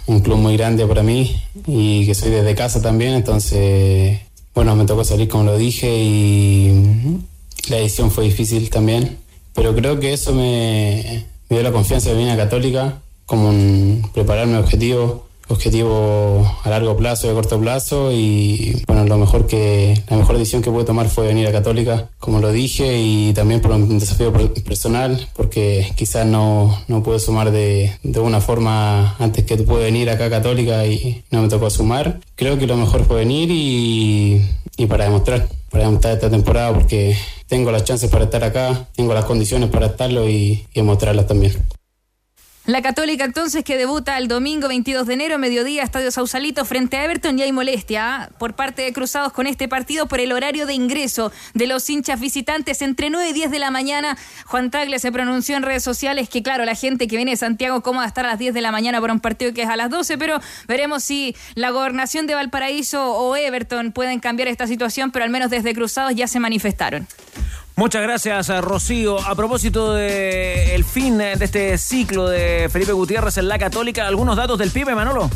un club muy grande para mí y que soy desde casa también, entonces, bueno, me tocó salir como lo dije y la decisión fue difícil también, pero creo que eso me, dio la confianza de venir a Católica, como un prepararme objetivo objetivo a largo plazo y a corto plazo y bueno lo mejor que la mejor decisión que pude tomar fue venir a Católica como lo dije y también por un desafío per- personal porque quizás no, no pude sumar de, de una forma antes que pude venir acá Católica y no me tocó sumar. Creo que lo mejor fue venir y, y para demostrar para demostrar esta temporada porque tengo las chances para estar acá tengo las condiciones para estarlo y, y demostrarlas también La Católica entonces que debuta el domingo 22 de enero, mediodía, Estadio Sausalito frente a Everton y hay molestia ¿ah? por parte de Cruzados con este partido por el horario de ingreso de los hinchas visitantes entre 9 y 10 de la mañana. Juan Tagle se pronunció en redes sociales que claro, la gente que viene de Santiago, ¿cómo va a estar a las 10 de la mañana por un partido que es a las 12? Pero veremos si la gobernación de Valparaíso o Everton pueden cambiar esta situación, pero al menos desde Cruzados ya se manifestaron. Muchas gracias, a Rocío. A propósito del fin de este ciclo de Felipe Gutiérrez en la Católica, algunos datos del pibe, Manolo.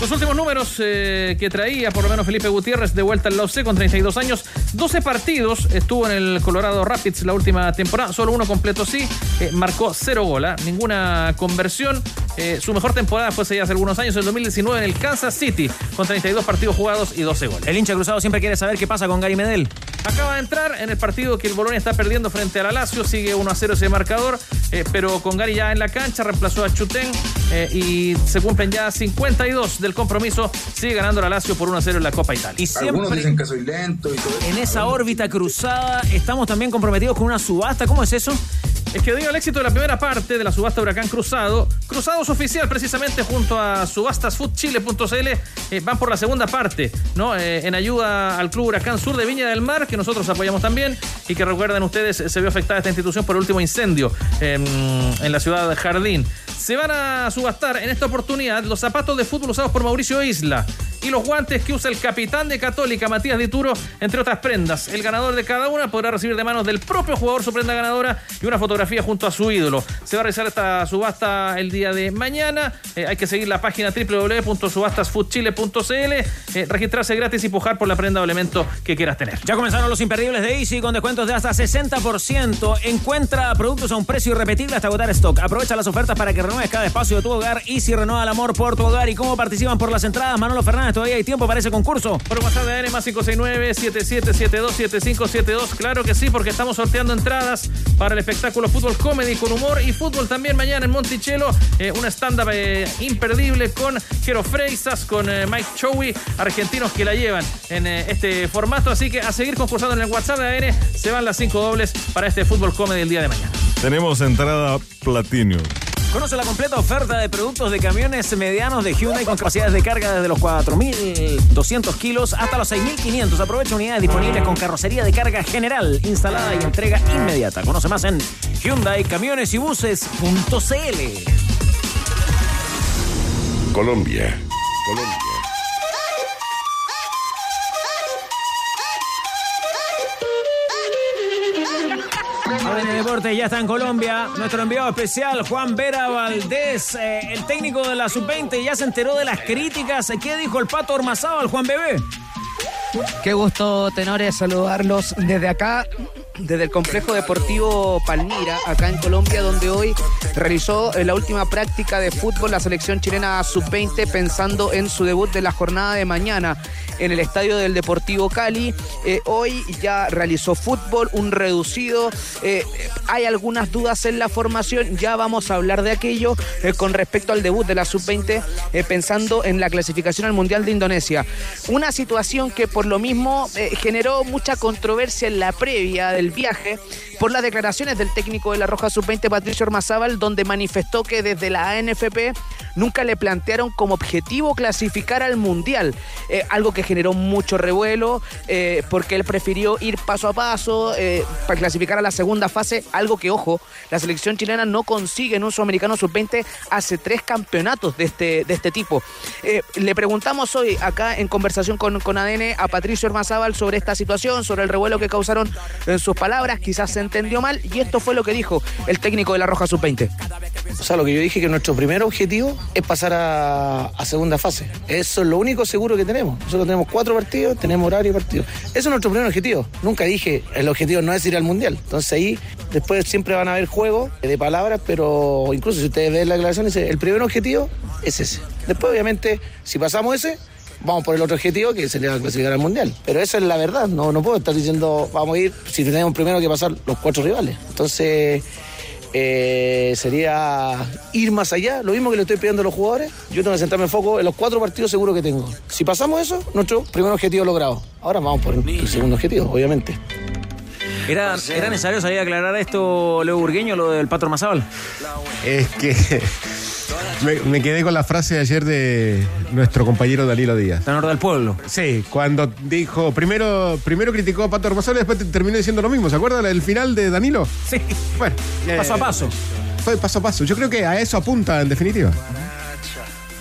Los últimos números eh, que traía, por lo menos Felipe Gutiérrez, de vuelta al la con 32 años, 12 partidos, estuvo en el Colorado Rapids la última temporada, solo uno completo sí, eh, marcó cero gola, ninguna conversión. Eh, su mejor temporada fue hace algunos años, en 2019 en el Kansas City, con 32 partidos jugados y 12 goles. El hincha cruzado siempre quiere saber qué pasa con Gary Medel. Acaba de entrar en el partido que el Bolonia está perdiendo frente a la Lazio, sigue 1 a 0 ese marcador, pero con Gary ya en la cancha, reemplazó a Chutén y se cumplen ya 52 del compromiso, sigue ganando la Lazio por 1 a 0 en la Copa Italia. Y siempre Algunos dicen que soy lento y todo en esa órbita cruzada estamos también comprometidos con una subasta. ¿Cómo es eso? Es que debido al éxito de la primera parte de la subasta Huracán Cruzado, Cruzados Oficial, precisamente junto a subastasfoodchile.cl, eh, van por la segunda parte, ¿no? Eh, en ayuda al Club Huracán Sur de Viña del Mar, que nosotros apoyamos también, y que recuerden ustedes, se vio afectada esta institución por el último incendio em, en la ciudad de Jardín. Se van a subastar en esta oportunidad los zapatos de fútbol usados por Mauricio Isla y los guantes que usa el capitán de Católica, Matías Dituro, entre otras prendas. El ganador de cada una podrá recibir de manos del propio jugador su prenda ganadora y una fotografía junto a su ídolo. Se va a realizar esta subasta el día de mañana. Eh, hay que seguir la página www.subastasfoodchile.cl, eh, registrarse gratis y pujar por la prenda o elemento que quieras tener. Ya comenzaron los imperdibles de Easy con descuentos de hasta 60%. Encuentra productos a un precio irrepetible hasta agotar stock. Aprovecha las ofertas para que renueves cada espacio de tu hogar. Easy renueva el amor por tu hogar. ¿Y cómo participan por las entradas? Manolo Fernández todavía hay tiempo para ese concurso. Por WhatsApp de AN más 569-7772-7572. Claro que sí, porque estamos sorteando entradas para el espectáculo Fútbol Comedy con humor y fútbol también mañana en Monticello. Eh, una stand-up eh, imperdible con Jero Freisas, con eh, Mike Chowi, argentinos que la llevan en eh, este formato. Así que a seguir concursando en el WhatsApp de AN se van las cinco dobles para este Fútbol Comedy el día de mañana. Tenemos entrada Platinum. Conoce la completa oferta de productos de camiones medianos de Hyundai con capacidades de carga desde los 4.200 kilos hasta los 6.500. Aprovecha unidades disponibles con carrocería de carga general, instalada y entrega inmediata. Conoce más en Hyundai Camiones y Buses.cl. Colombia. Colombia. ADN Deportes ya está en Colombia. Nuestro enviado especial, Juan Vera Valdés, eh, el técnico de la Sub-20, ya se enteró de las críticas. ¿Qué dijo el Pato Ormazábal, Juan Bebé? Qué gusto, tenores, saludarlos desde acá, desde el complejo deportivo Palmira, acá en Colombia, donde hoy realizó eh, la última práctica de fútbol la selección chilena sub-20, pensando en su debut de la jornada de mañana en el estadio del Deportivo Cali. Eh, hoy ya realizó fútbol, un reducido. eh, hay algunas dudas en la formación, ya vamos a hablar de aquello con respecto al debut de la sub-20, eh, pensando en la clasificación al Mundial de Indonesia. Una situación que por lo mismo eh, generó mucha controversia en la previa del viaje por las declaraciones del técnico de la Roja Sub-20, Patricio Ormazábal, donde manifestó que desde la ANFP nunca le plantearon como objetivo clasificar al Mundial, eh, algo que generó mucho revuelo, eh, porque él prefirió ir paso a paso eh, para clasificar a la segunda fase, algo que, ojo, la selección chilena no consigue en un sudamericano sub-20 hace tres campeonatos de este, de este tipo. Le preguntamos hoy acá en conversación con, con ADN a Patricio Ormazábal sobre esta situación, sobre el revuelo que causaron en sus palabras, quizás se entendió mal, y esto fue lo que dijo el técnico de la Roja Sub-20. O sea, lo que yo dije que nuestro primer objetivo es pasar a, segunda fase. Eso es lo único seguro que tenemos. Nosotros tenemos cuatro partidos, tenemos horario de partidos. Eso es nuestro primer objetivo. Nunca dije, el objetivo no es ir al Mundial. Entonces ahí después siempre van a haber juegos de palabras, pero incluso si ustedes ven la declaración, dice, el primer objetivo es ese. Después, obviamente, si pasamos ese, vamos por el otro objetivo que sería clasificar al mundial. Pero esa es la verdad, no, no puedo estar diciendo vamos a ir si tenemos primero que pasar los cuatro rivales. Entonces eh, sería ir más allá, lo mismo que le estoy pidiendo a los jugadores. Yo tengo que centrarme en foco en los cuatro partidos seguros que tengo. Si pasamos eso, nuestro primer objetivo logrado. Ahora vamos por el segundo objetivo, obviamente. ¿Era, ¿Era necesario salir a aclarar esto, Leo Burgueño, lo del Pato Ormazábal? Es que Me, me quedé con la frase de ayer de nuestro compañero Danilo Díaz. Tenor del pueblo. Sí, cuando dijo, primero, primero criticó a Pato Hermosola y después te- terminó diciendo lo mismo. ¿Se acuerdan del final de Danilo? Sí. Bueno, Paso a paso. Fue paso a paso. Yo creo que a eso apunta en definitiva.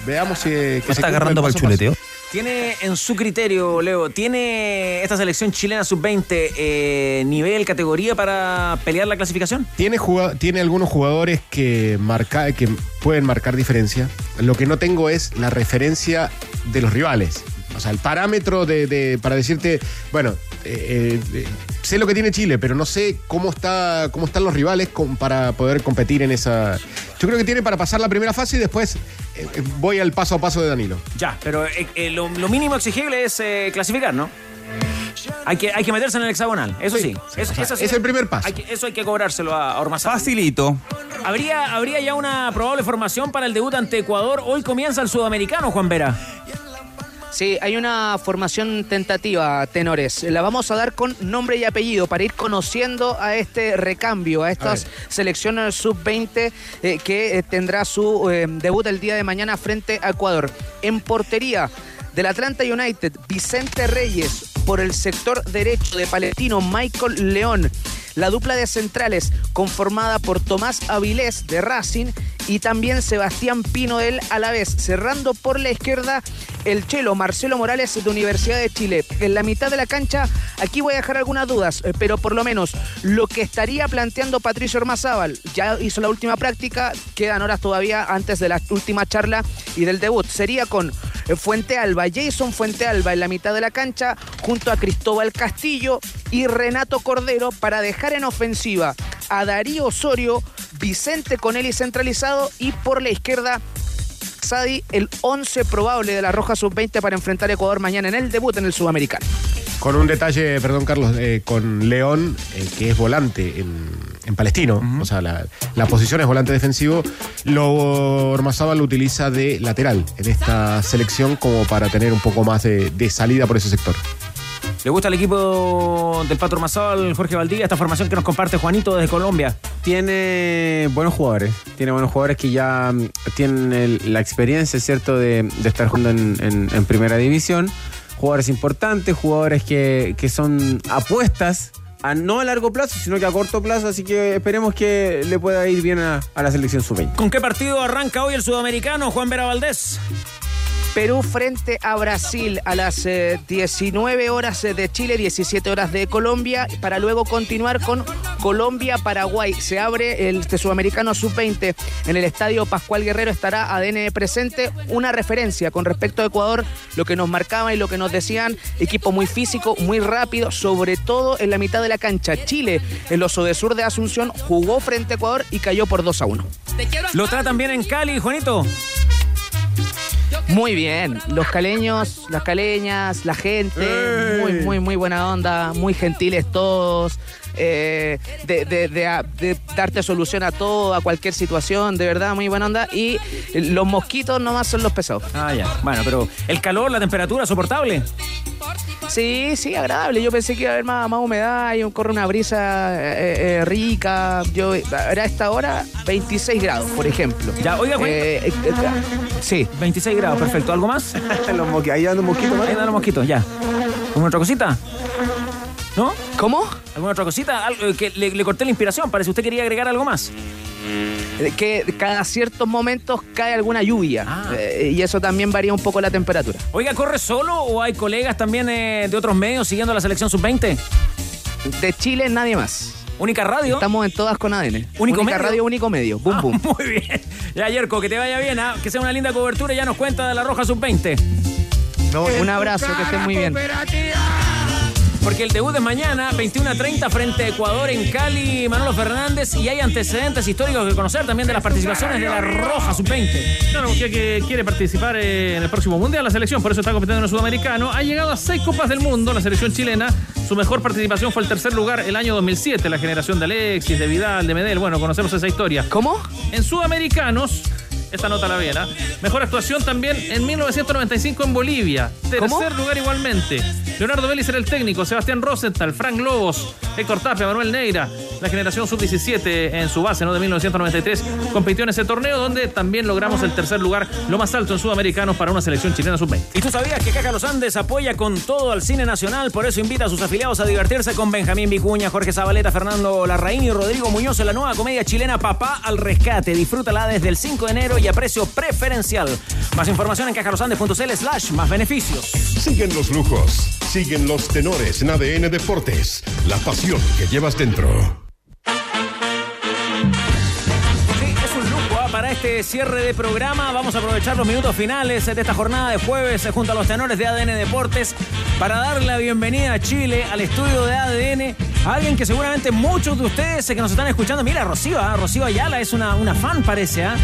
Veamos si que se está agarrando para el paso. ¿Tiene en su criterio, Leo, tiene esta selección chilena sub-20 eh, nivel, categoría para pelear la clasificación? Tiene, tiene algunos jugadores que, marca, que pueden marcar diferencia. Lo que no tengo es la referencia de los rivales. O sea, el parámetro de, de- para decirte, bueno, eh, eh, sé lo que tiene Chile, pero no sé cómo, está, cómo están los rivales con- para poder competir en esa... Yo creo que tiene para pasar la primera fase y después eh, eh, voy al paso a paso de Danilo. Ya, pero eh, eh, lo, lo mínimo exigible es eh, clasificar, ¿no? Hay que, hay que meterse en el hexagonal, eso sí. Eso, eso sí. es el primer paso. Hay que- eso hay que cobrárselo a Ormazán. Facilito. ¿Habría, ¿Habría ya una probable formación para el debut ante Ecuador? Hoy comienza el sudamericano, Juan Vera. Sí, hay una formación tentativa, tenores. La vamos a dar con nombre y apellido para ir conociendo a este recambio, a estas selecciones sub-20 eh, que eh, tendrá su eh, debut el día de mañana frente a Ecuador. En portería del Atlanta United, Vicente Reyes. Por el sector derecho de Palestino, Michael León. La dupla de centrales conformada por Tomás Avilés de Racing y también Sebastián Pino del Alavés. Cerrando por la izquierda el chelo Marcelo Morales de Universidad de Chile. En la mitad de la cancha, aquí voy a dejar algunas dudas, eh, pero por lo menos lo que estaría planteando Patricio Ormazábal, ya hizo la última práctica, quedan horas todavía antes de la última charla y del debut. Sería con eh, Fuente Alba, Jason Fuente Alba en la mitad de la cancha, junto a Cristóbal Castillo y Renato Cordero para dejar en ofensiva a Darío Osorio, Vicente Conelli centralizado y por la izquierda Sadi, el 11 probable de la Roja Sub-20 para enfrentar a Ecuador mañana en el debut en el Sudamericano. Con un detalle, perdón Carlos, eh, con León, eh, que es volante en, en Palestino, o sea, la, la posición es volante defensivo, lo Ormazábal lo utiliza de lateral en esta selección como para tener un poco más de, de salida por ese sector. ¿Le gusta el equipo del Pato Ormazábal, Jorge Valdivia, esta formación que nos comparte Juanito desde Colombia? Tiene buenos jugadores. Tiene buenos jugadores que ya mm, tienen el- la experiencia, ¿cierto?, de, de estar jugando en, en- en primera división. Jugadores importantes, jugadores que, que son apuestas, a, no a largo plazo, sino que a corto plazo. Así que esperemos que le pueda ir bien a, a la selección sub-20. ¿Con qué partido arranca hoy el sudamericano, Juan Vera Valdés? Perú frente a Brasil a las eh, 19 horas de Chile, 17 horas de Colombia, para luego continuar con Colombia-Paraguay. Se abre el este Sudamericano Sub-20 en el Estadio Pascual Guerrero, estará ADN presente. Una referencia con respecto a Ecuador, lo que nos marcaba y lo que nos decían, equipo muy físico, muy rápido, sobre todo en la mitad de la cancha. Chile, el Oso de Sur de Asunción, jugó frente a Ecuador y cayó por 2 a 1. ¿Lo tratan bien en Cali, Juanito? Muy bien, los caleños, las caleñas, la gente, muy, muy, muy buena onda, muy gentiles todos, eh, de, de- de a- de darte solución a todo, a cualquier situación, de verdad, muy buena onda. Y los mosquitos nomás son los pesados. Ah, ya. Bueno, pero el calor, la temperatura, soportable. Sí, sí, agradable. Yo pensé que iba a haber más, más humedad y corre una brisa eh, eh, rica. Yo, era a esta hora 26 grados, por ejemplo. Ya, oiga, Juan. Eh, eh, eh, sí. 26 grados, perfecto. ¿Algo más? [laughs] Los mosqui- ahí andan mosquitos, ¿no? Ahí andan los mosquitos, ya. ¿Alguna otra cosita? ¿No? ¿Cómo? ¿Alguna otra cosita? Algo, eh, que le, le corté la inspiración. Parece usted quería agregar algo más. Eh, que cada ciertos momentos cae alguna lluvia Ah. eh, y eso también varía un poco la temperatura. Oiga, ¿corre solo o hay colegas también eh, de otros medios siguiendo la selección sub-20? De Chile nadie más. Única radio. Estamos en todas con ADN. Único Única medio. radio, único medio. Boom, Ah, boom. [laughs] Muy bien. Ya, Yerko, que te vaya bien, ¿ah? que sea una linda cobertura y ya nos cuenta de la Roja Sub-20. Un abrazo, que estén muy bien. Porque el debut es mañana, 21 a 30 frente a Ecuador en Cali, Manolo Fernández, y hay antecedentes históricos que conocer también de las participaciones de la Roja Sub-20. Claro, porque que quiere participar eh, en el próximo Mundial, la selección, por eso está compitiendo en el Sudamericano. Ha llegado a seis Copas del Mundo, la selección chilena. Su mejor participación fue el tercer lugar el año 2007, la generación de Alexis, de Vidal, de Medel. Bueno, conocemos esa historia. ¿Cómo? En Sudamericanos, esta nota la viene, ¿ah? Mejor actuación también en 1995 en Bolivia. Tercer ¿Cómo? lugar igualmente. Leonardo Vélez era el técnico, Sebastián Rosenthal, Frank Lobos, Héctor Tapia, Manuel Neira, la generación sub-17 en su base, ¿no? De 1993, compitió en ese torneo donde también logramos el tercer lugar, lo más alto en sudamericanos para una selección chilena sub-20. ¿Y tú sabías que Caja Los Andes apoya con todo al cine nacional? Por eso invita a sus afiliados a divertirse con Benjamín Vicuña, Jorge Zabaleta, Fernando Larraín y Rodrigo Muñoz en la nueva comedia chilena Papá al Rescate. Disfrútala desde el 5 de enero y a precio preferencial. Más información en cajalosandes.cl slash más beneficios. Siguen los lujos, siguen los tenores en ADN Deportes, la pasión que llevas dentro. Para este cierre de programa. Vamos a aprovechar los minutos finales de esta jornada de jueves eh, junto a los tenores de ADN Deportes para darle la bienvenida a Chile, al estudio de ADN, alguien que seguramente muchos de ustedes eh, que nos están escuchando, mira, Rocío, ¿ah? Rocío Ayala es una, una fan, parece, ¿ah?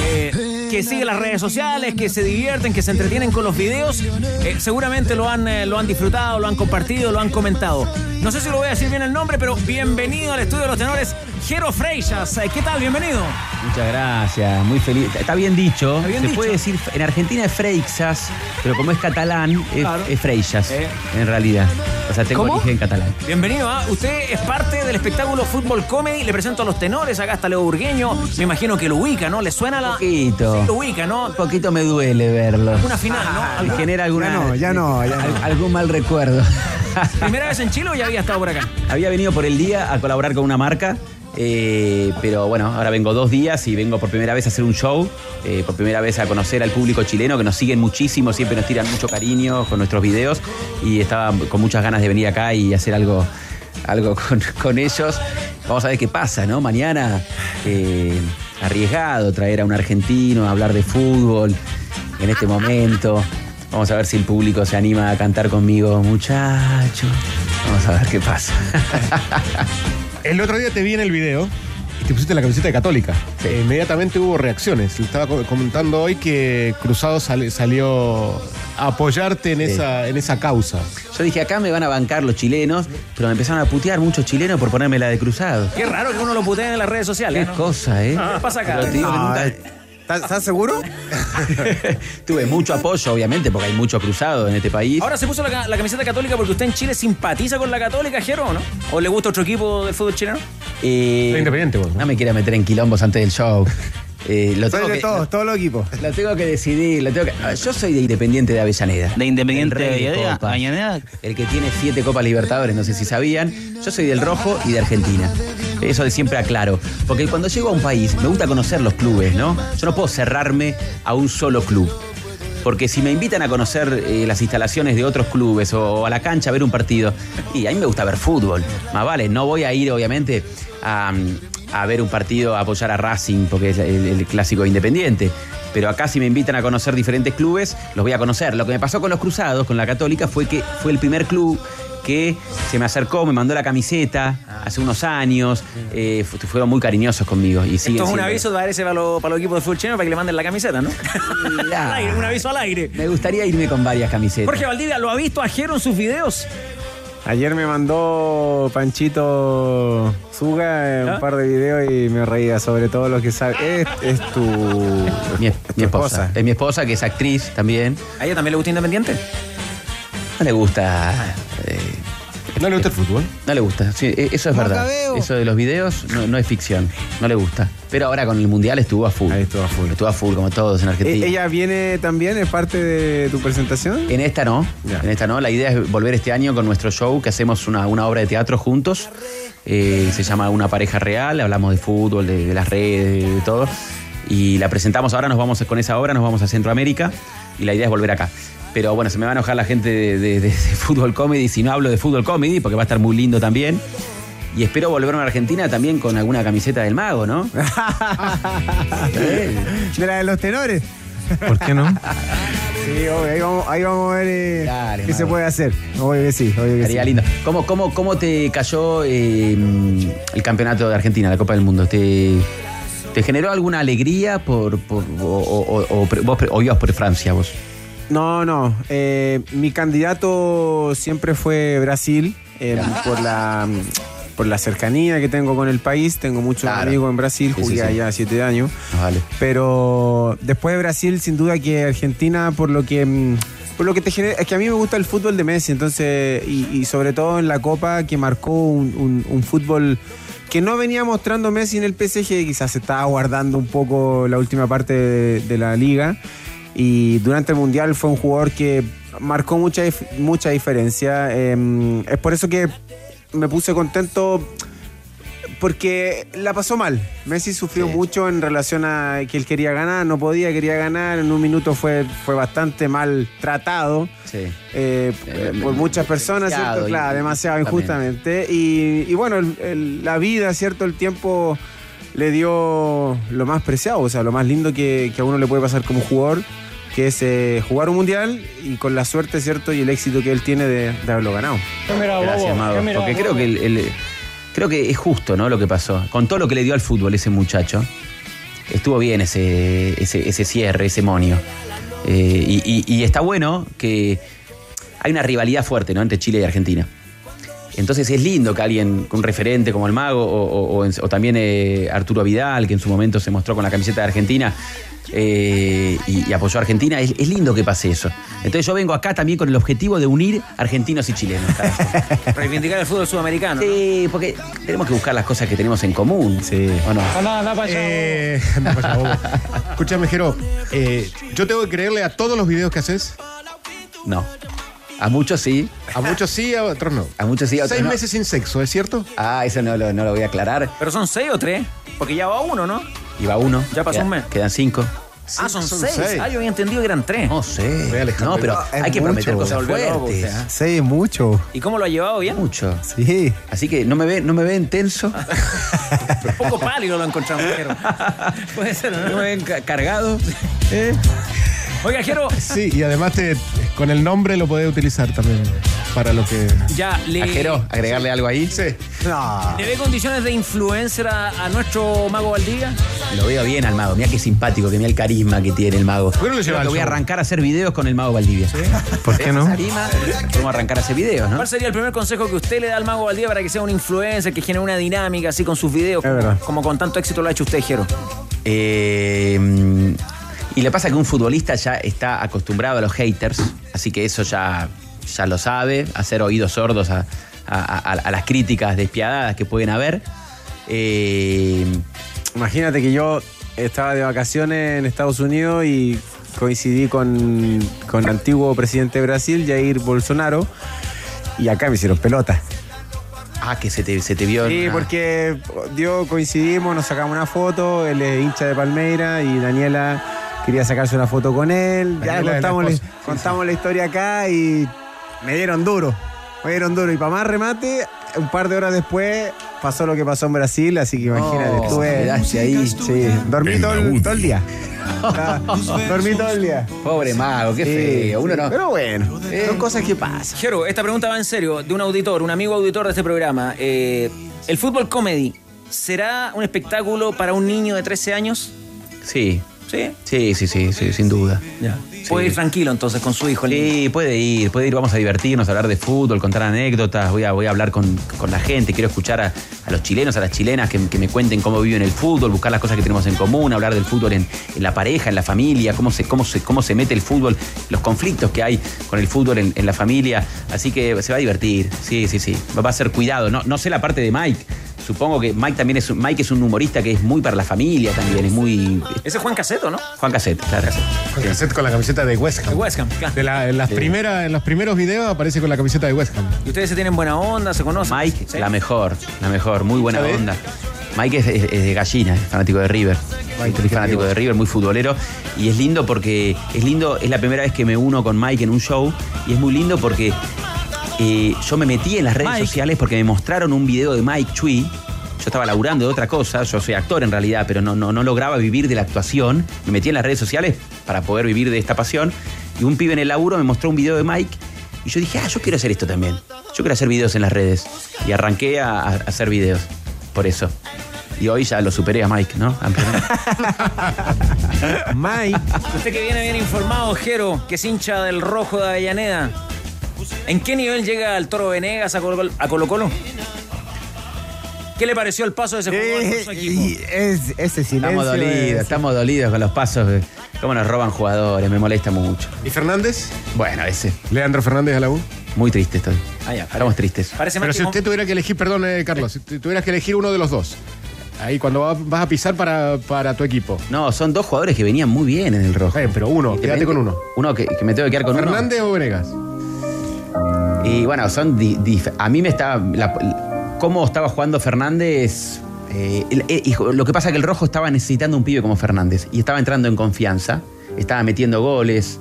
Eh, que sigue las redes sociales, que se divierten, que se entretienen con los videos. Eh, seguramente lo han, eh, lo han disfrutado, lo han compartido, lo han comentado. No sé si lo voy a decir bien el nombre, pero bienvenido al estudio de los tenores, Jero Freixas. Eh, ¿Qué tal? Bienvenido. Muchas gracias, muy feliz. Está bien dicho. Está bien Se dicho. puede decir, en Argentina es Freixas, pero como es catalán, es, Claro. es Freixas, Eh. en realidad. O sea, tengo origen catalán. Bienvenido, ¿ah? usted es parte del espectáculo Fútbol Comedy. Le presento a los tenores, acá está Leo Burgueño. Me imagino que lo ubica, ¿no? ¿Le suena la...? Poquito. Lo ubica, ¿no? Un poquito me duele verlo. Una final, ¿no? ¿Alguna- genera alguna, Ya no, ya no, ya no. al- algún mal recuerdo. [laughs] ¿Primera vez en Chile o ya había estado por acá? Había venido por el día a colaborar con una marca, eh, pero bueno, ahora vengo dos días y vengo por primera vez a hacer un show, eh, por primera vez a conocer al público chileno que nos siguen muchísimo, siempre nos tiran mucho cariño con nuestros videos y estaba con muchas ganas de venir acá y hacer algo, algo con, con ellos. Vamos a ver qué pasa, ¿no? Mañana eh, arriesgado traer a un argentino a hablar de fútbol en este momento. Vamos a ver si el público se anima a cantar conmigo, muchacho. Vamos a ver qué pasa. El otro día te vi en el video te pusiste la camiseta de Católica. E inmediatamente hubo reacciones. Le estaba co- comentando hoy que Cruzado salió a apoyarte en, Sí. esa, en esa causa. Yo dije, acá me van a bancar los chilenos, pero me empezaron a putear muchos chilenos por ponerme la de cruzado. Qué raro que uno lo putee en las redes sociales, Qué ¿no? cosa, ¿eh? ¿Qué pasa acá? Pero No, nunca- eh, ¿Estás estás seguro? [laughs] Tuve mucho apoyo, obviamente, porque hay mucho cruzado en este país. Ahora se puso la, ca- la camiseta católica porque usted en Chile simpatiza con la católica, Jero, ¿o no? ¿O le gusta otro equipo del fútbol chileno? Eh, Independiente, vos, No me quiera meter en quilombos antes del show. [laughs] Eh, lo, Soy tengo de que, todos, todos los equipos. lo tengo que decidir. lo tengo que- ah, yo soy de Independiente de Avellaneda. De Independiente El rey de. Avellaneda. El que tiene siete Copas Libertadores, no sé si sabían. Yo soy del Rojo y de Argentina. Eso de siempre aclaro. Porque cuando llego a un país, me gusta conocer los clubes, ¿no? Yo no puedo cerrarme a un solo club. Porque si me invitan a conocer eh, las instalaciones de otros clubes o, a la cancha a ver un partido, [laughs] y a mí me gusta ver fútbol. Más vale, no voy a ir, obviamente, a, a ver un partido, a apoyar a Racing, porque es el, el clásico independiente. Pero acá si me invitan a conocer diferentes clubes, los voy a conocer. Lo que me pasó con los Cruzados, con la Católica, fue que fue el primer club que se me acercó, me mandó la camiseta hace unos años, eh, fu- fueron muy cariñosos conmigo. Y Esto es un aviso para, ese, para, los, para los equipos de fútbol chileno para que le manden la camiseta, ¿no? [laughs] Al aire, un aviso al aire. Me gustaría irme con varias camisetas. Jorge Valdivia, ¿lo ha visto a Jero en sus videos? Ayer me mandó Panchito Zuga eh, ¿Ah? un par de videos y me reía, sobre todo lo que sabe. Es, es tu. Mi, es- tu mi esposa. Es mi esposa, que es actriz también. ¿A ella también le gusta Independiente? No le gusta. eh, ¿No le gusta el fútbol? no le gusta. Sí, e- eso es verdad. Eso de los videos no, no es ficción. No le gusta. Pero ahora con el mundial estuvo a full. Ahí estuvo a full. Estuvo a full, como todos en Argentina. Eh, ¿Ella viene también? ¿Es parte de tu presentación? En esta no, Ya. en esta no. La idea es volver este año con nuestro show, que hacemos una, una obra de teatro juntos. Eh, se llama Una pareja real, hablamos de fútbol, de, de las redes, de, de todo. Y la presentamos ahora, nos vamos con esa obra, nos vamos a Centroamérica y la idea es volver acá. Pero bueno, se me va a enojar la gente de, de- de- de fútbol comedy si no hablo de fútbol comedy, porque va a estar muy lindo también. Y espero volver a Argentina también con alguna camiseta del mago, ¿no? [laughs] De la de los tenores. ¿Por qué no? Sí, obvio, ahí vamos, ahí vamos a ver eh, Dale, qué se puede hacer. Obvio que sí, obvio que Estaría sí. lindo. ¿Cómo, cómo, cómo te cayó eh, el campeonato de Argentina, la Copa del Mundo? ¿Te, te generó alguna alegría por, por- o, o- o- o pre- vos pre- o ibas por Francia vos? No, no. eh, mi candidato siempre fue Brasil eh, por la por la cercanía que tengo con el país. Tengo muchos Claro. amigos en Brasil, jugué sí, sí. allá siete años. Ah, vale. Pero después de Brasil, sin duda que Argentina, por lo que mm, por lo que te genera, es que a mí me gusta el fútbol de Messi, entonces, y, y sobre todo en la Copa que marcó un, un- un fútbol que no venía mostrando Messi en el PSG, quizás se estaba guardando un poco la última parte de, de la liga. Y durante el Mundial fue un jugador que marcó mucha, mucha diferencia. Eh, es por eso que me puse contento porque la pasó mal. Messi sufrió mucho en relación a que él quería ganar, no podía, quería ganar. En un minuto fue, fue bastante mal tratado Sí. eh, por muchas personas, ¿cierto? demasiado, Claro, demasiado injustamente. injustamente. Y, y bueno, el- el- la vida, ¿cierto? El tiempo le dio lo más preciado, o sea, lo más lindo que, que a uno le puede pasar como jugador, que es eh, jugar un mundial y con la suerte, ¿cierto? Y el éxito que él tiene de, de haberlo ganado. Gracias, Mago. Porque creo que el- el- creo que es justo, ¿no? Lo que pasó. Con todo lo que le dio al fútbol ese muchacho, estuvo bien ese, ese, ese cierre, ese monio. Eh, y, y- y está bueno que hay una rivalidad fuerte, ¿no? Entre Chile y Argentina. Entonces es lindo que alguien, un referente como el Mago, o, o- o en- o también eh, Arturo Vidal, que en su momento se mostró con la camiseta de Argentina eh, y, y apoyó a Argentina, es, es lindo que pase eso. Entonces yo vengo acá también con el objetivo de unir argentinos y chilenos. [laughs] Reivindicar el fútbol sudamericano. Sí, porque tenemos que buscar las cosas que tenemos en común. Sí. ¿O no? Eh, para allá, bobo. Escúchame, Jero. eh, yo tengo que creerle a todos los videos que haces. No. A muchos sí. A muchos sí, a otros no. A muchos sí, a otros Seis no. meses sin sexo, ¿es cierto? Ah, eso no lo, no lo voy a aclarar. Pero son seis o tres, porque ya va uno, ¿no? Iba uno. Ya pasó Queda- un mes. Quedan cinco. ah, son, son seis. seis. Ah, yo había entendido que eran tres. No sé. No, pero Es hay que mucho. prometer cosas loco fuertes. Sí, es mucho. ¿Y cómo lo ha llevado bien? Mucho. Sí. Así que no me ve, no me ven tenso. Un [laughs] poco pálido lo encontramos, Jero. [laughs] Puede ser, no ¿no? me ven ca- cargado. ¿Eh? Oiga, Jero, [laughs] Sí, y además te, con el nombre lo podés utilizar también para lo que. ya le, Ajero, agregarle algo ahí. Sí. No. ¿le ve condiciones de influencer a, a nuestro mago Valdivia? Lo veo bien al mago. Mira qué simpático, que mira el carisma que tiene el mago. qué no lo lleva al voy a show? arrancar a hacer videos con el mago Valdivia. [laughs] ¿Por qué no? Tarima, Vamos a arrancar a hacer videos, ¿no? ¿Cuál sería el primer consejo que usted le da al mago Valdivia para que sea un influencer, que genere una dinámica así con sus videos? Es verdad. Como con tanto éxito lo ha hecho usted, Jero. Eh, y le pasa que un futbolista ya está acostumbrado a los haters, así que eso ya, ya lo sabe, hacer oídos sordos a, a- a- a las críticas despiadadas que pueden haber. Eh, Imagínate que yo estaba de vacaciones en Estados Unidos y coincidí con, con el antiguo presidente de Brasil, Jair Bolsonaro, y acá me hicieron pelota. ah, que se te, se te vio. Sí, una- porque dio, coincidimos, nos sacamos una foto, él es hincha de Palmeira y Daniela quería sacarse una foto con él. Ya la contamos, la, historia acá y me dieron duro. Me dieron duro. Y para más remate, un par de horas después pasó lo que pasó en Brasil, así que imagínate, Oh, estuve. ahí. Sí, dormí todo el, UDI. todo el día. [laughs] Ah, dormí todo el día. Pobre mago, qué feo. Uno no. Pero bueno, son cosas que pasan. Jero, esta pregunta va en serio, de un auditor, un amigo auditor de este programa. Eh, ¿El fútbol comedy será un espectáculo para un niño de 13 años? Sí. ¿Sí? Sí, sí, sí, sí, sin duda. Puede ir tranquilo entonces con su hijo. Sí, puede ir, puede ir, vamos a divertirnos, a hablar de fútbol, contar anécdotas, voy a, voy a hablar con, con la gente, quiero escuchar a, a los chilenos, a las chilenas que, que me cuenten cómo viven el fútbol, buscar las cosas que tenemos en común, hablar del fútbol en, en la pareja, en la familia, cómo se, cómo, se, cómo se mete el fútbol, los conflictos que hay con el fútbol en, en la familia, así que se va a divertir, sí, sí, sí, va a ser cuidado, no, no sé la parte de Mike. Supongo que Mike también es un, Mike es un humorista que es muy para la familia también, es muy. Ese es Juan Caseto, ¿no? Juan Cassette, claro. Con cassette con la camiseta de West Ham. De West Ham, claro. De la- en, las Sí. primeras, en los primeros videos aparece con la camiseta de West Ham. ¿Y ustedes se tienen buena onda, se conocen? Mike, ¿Sí? la mejor, la mejor, muy buena ¿Sabe? onda. Mike es, es- es de gallina, es fanático de River. Mike, es fanático de River, muy futbolero. Y es lindo porque, es lindo, es la primera vez que me uno con Mike en un show. Y es muy lindo porque eh, yo me metí en las redes Mike. sociales porque me mostraron un video de Mike Chui. Estaba laburando de otra cosa, yo soy actor en realidad, pero no, no, no lograba vivir de la actuación. Me metí en las redes sociales para poder vivir de esta pasión. Y un pibe en el laburo me mostró un video de Mike. Y yo dije, ah, yo quiero hacer esto también. Yo quiero hacer videos en las redes. Y arranqué a, a hacer videos. Por eso. Y hoy ya lo superé a Mike, ¿no? [laughs] Mike. Usted que viene bien informado, Jero, que es hincha del rojo de Avellaneda. ¿En qué nivel llega el Toro Venegas a Colo a Colo? -Colo? ¿Qué le pareció el paso de ese jugador por su equipo? Es, ese silencio. Estamos dolidos, es- estamos dolidos con los pasos. de- Cómo nos roban jugadores, me molesta mucho. ¿Y Fernández? Bueno, ese. Leandro Fernández a la U. Muy triste estoy. Ah, ya. Estamos tristes. Parece Pero más si usted tuviera que elegir, perdón, eh, Carlos, si tu- tuvieras que elegir uno de los dos. Ahí cuando va- vas a pisar para, para tu equipo. No, son dos jugadores que venían muy bien en el rojo. Eh, pero uno, quédate con uno. Uno que, que me tengo que quedar con uno. ¿Fernández o Venegas? Y bueno, son. di- dif- a mí me estaba. la- cómo estaba jugando Fernández. eh, el- eh, y lo que pasa es que el rojo estaba necesitando un pibe como Fernández. Y estaba entrando en confianza. Estaba metiendo goles.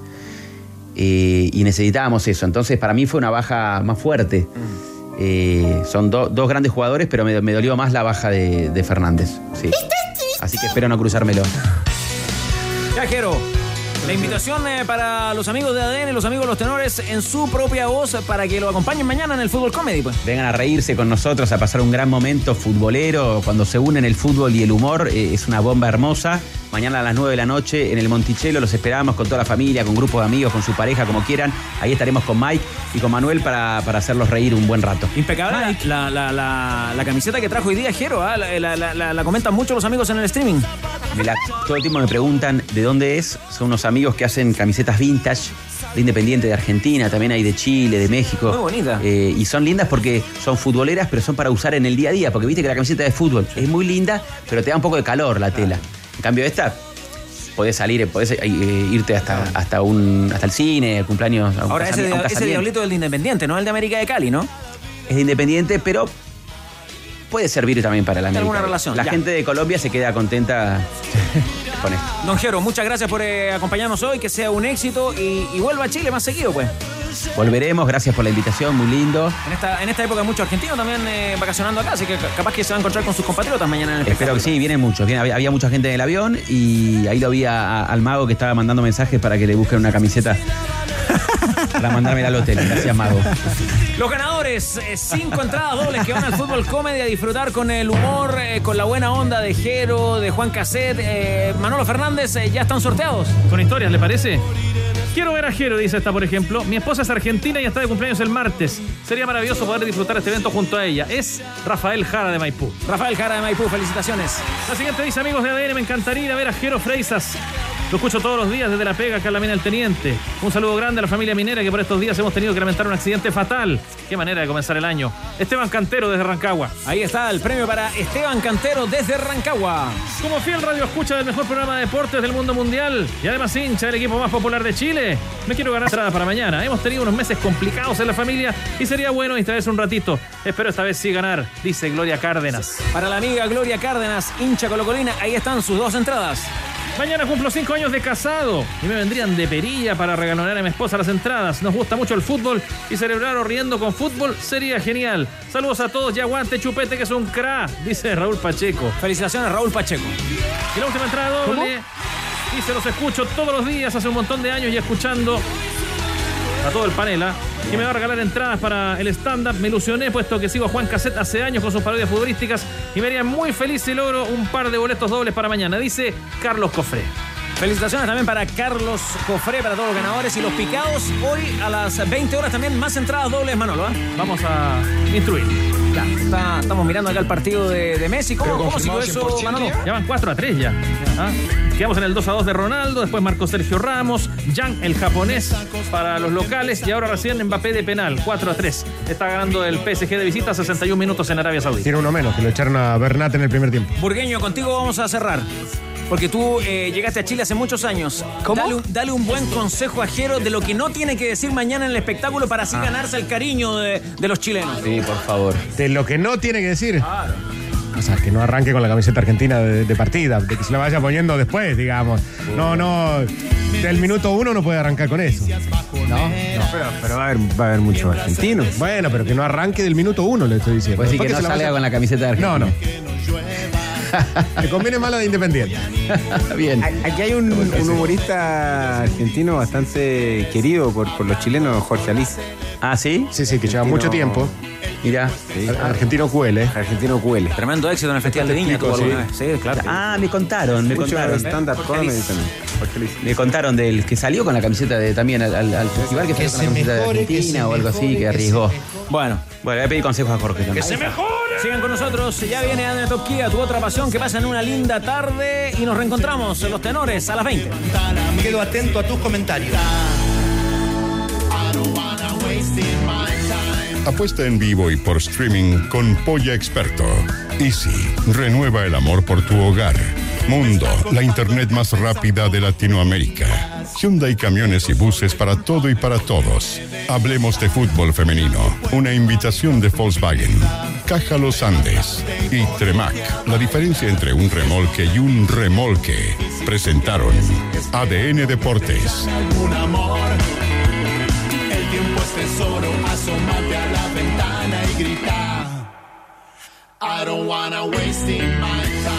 eh, y necesitábamos eso. Entonces, para mí fue una baja más fuerte. Eh, son do- dos grandes jugadores, pero me, me dolió más la baja de, de Fernández. Sí. Así que espero no cruzármelo. Ya, Jero. La invitación eh, para los amigos de ADN, los amigos de los tenores, en su propia voz, para que lo acompañen mañana en el Fútbol Comedy. Pues. Vengan a reírse con nosotros, a pasar un gran momento futbolero. Cuando se unen el fútbol y el humor, eh, es una bomba hermosa. Mañana a las 9 de la noche en el Monticello los esperamos con toda la familia, con grupos de amigos, con su pareja, como quieran. Ahí estaremos con Mike y con Manuel para, para hacerlos reír un buen rato. Impecable la, la, la, la camiseta que trajo hoy día Jero. ah, La, la- la- la- la comentan mucho los amigos en el streaming. Me todo el tiempo me preguntan de dónde es. Son unos amigos que hacen camisetas vintage de Independiente de Argentina, también hay de Chile, de México. Muy bonita. Eh, y son lindas porque son futboleras, pero son para usar en el día a día. Porque viste que la camiseta de fútbol es muy linda, pero te da un poco de calor la tela. En cambio, esta podés salir, podés eh, irte hasta, hasta, un, hasta el cine, el cumpleaños. Ahora, ese, casamiento. diablito del de Independiente, no el de América de Cali, ¿no? Es de Independiente, pero puede servir también para la América. relación, La ya. gente de Colombia se queda contenta [laughs] con esto. Don Jero, muchas gracias por eh, acompañarnos hoy, que sea un éxito y, y vuelva a Chile más seguido, pues. Volveremos, gracias por la invitación, muy lindo. En esta, en esta época hay muchos argentinos también eh, vacacionando acá, así que ca- capaz que se va a encontrar con sus compatriotas mañana en el Espero que sí, vienen muchos. Había, había mucha gente en el avión y ahí lo vi a- a- al mago que estaba mandando mensajes para que le busquen una camiseta para mandármela al hotel. Gracias, mago. Los ganadores, eh, cinco entradas dobles que van al fútbol comedy a disfrutar con el humor, eh, con la buena onda de Jero, de Juan Caset, eh, Manolo Fernández, eh, ya están sorteados. Con historias, ¿le parece? Quiero ver a Jero, dice esta, por ejemplo. Mi esposa es argentina y está de cumpleaños el martes. Sería maravilloso poder disfrutar este evento junto a ella. Es Rafael Jara de Maipú. Rafael Jara de Maipú, felicitaciones. La siguiente dice, amigos de ADN, me encantaría ir a ver a Jero Freisas. Lo escucho todos los días desde La Pega, acá en la mina del Teniente. Un saludo grande a la familia minera que por estos días hemos tenido que lamentar un accidente fatal. Qué manera de comenzar el año. Esteban Cantero desde Rancagua. Ahí está el premio para Esteban Cantero desde Rancagua. Como fiel radio escucha del mejor programa de deportes del mundo mundial y además hincha del equipo más popular de Chile, me quiero ganar entrada para mañana. Hemos tenido unos meses complicados en la familia y sería bueno distraerse un ratito. Espero esta vez sí ganar, dice Gloria Cárdenas. Para la amiga Gloria Cárdenas, hincha colocolina, ahí están sus dos entradas. Mañana cumplo cinco años de casado y me vendrían de perilla para regalonear a mi esposa las entradas. Nos gusta mucho el fútbol y celebrar o riendo con fútbol sería genial. Saludos a todos y aguante Chupete que es un cra, dice Raúl Pacheco. Felicitaciones Raúl Pacheco. Y la última entrada doble. Y se los escucho todos los días hace un montón de años y escuchando a todo el panela. Y me va a regalar entradas para el stand-up. Me ilusioné puesto que sigo a Juan Cassette hace años con sus parodias futbolísticas y me haría muy feliz si logro un par de boletos dobles para mañana. Dice Carlos Cofré. Felicitaciones también para Carlos Cofré, para todos los ganadores y los picados. Hoy a las 20 horas también más entradas dobles, Manolo. ¿ah? Vamos a instruir. Ya, está- estamos mirando acá el partido de, de Messi. ¿Cómo, cómo siguió eso, Manolo? Ya van 4 a 3 ya. ¿Ah? Quedamos en el 2 a 2 de Ronaldo, después marcó Sergio Ramos, Jan el japonés para los locales y ahora recién Mbappé de penal, 4 a 3. Está ganando el PSG de visita 61 minutos en Arabia Saudita. Tiene uno menos, que lo echaron a Bernat en el primer tiempo. Burgueño, contigo vamos a cerrar. Porque tú eh, llegaste a Chile hace muchos años. Dale, un- dale un buen consejo a Jero de lo que no tiene que decir mañana en el espectáculo para así Ah. ganarse el cariño de, de los chilenos. Sí, por favor. De lo que no tiene que decir. O sea, que no arranque con la camiseta argentina de, de partida, de que se la vaya poniendo después, digamos. No, no. Del minuto uno no puede arrancar con eso. No, pero, pero va, a haber, va a haber muchos argentinos. Bueno, pero que no arranque del minuto uno, le estoy diciendo. Pues sí que no salga vaya- con la camiseta de Argentina. No, no. Le conviene más la de Independiente. [laughs] Bien. Aquí hay un, un humorista argentino bastante querido por, por los chilenos, Jorge Alice. ¿Ah, sí? Sí, sí, que lleva mucho tiempo. Mira. Argentino Cuele. Argentino Cuele. Tremendo éxito en el Festival de Viña tuvo Sí. alguna vez. Sí, claro. Ah, me contaron, me Mucho contaron. comedy también. Jorge Alice. Me contaron del que salió con la camiseta de también al, al- al festival que salió con la camiseta de Argentina o algo así, que arriesgó. Bueno, Bueno, voy a pedir consejos a Jorge también. ¡Que se mejore! Sigan con nosotros, ya viene Ana Top Kia, tu otra pasión, que pasen una linda tarde y nos reencontramos en Los Tenores a las 20. Quedo atento a tus comentarios. Apuesta en vivo y por streaming con Polla Experto. Easy, renueva el amor por tu hogar. Mundo, la internet más rápida de Latinoamérica. Hyundai Camiones y Buses para todo y para todos. Hablemos de fútbol femenino. Una invitación de Volkswagen. Caja Los Andes y Tremac. La diferencia entre un remolque y un remolque. Presentaron ADN Deportes. algún amor. El tiempo es tesoro, asómate a la ventana y grita. I don't wanna waste my time.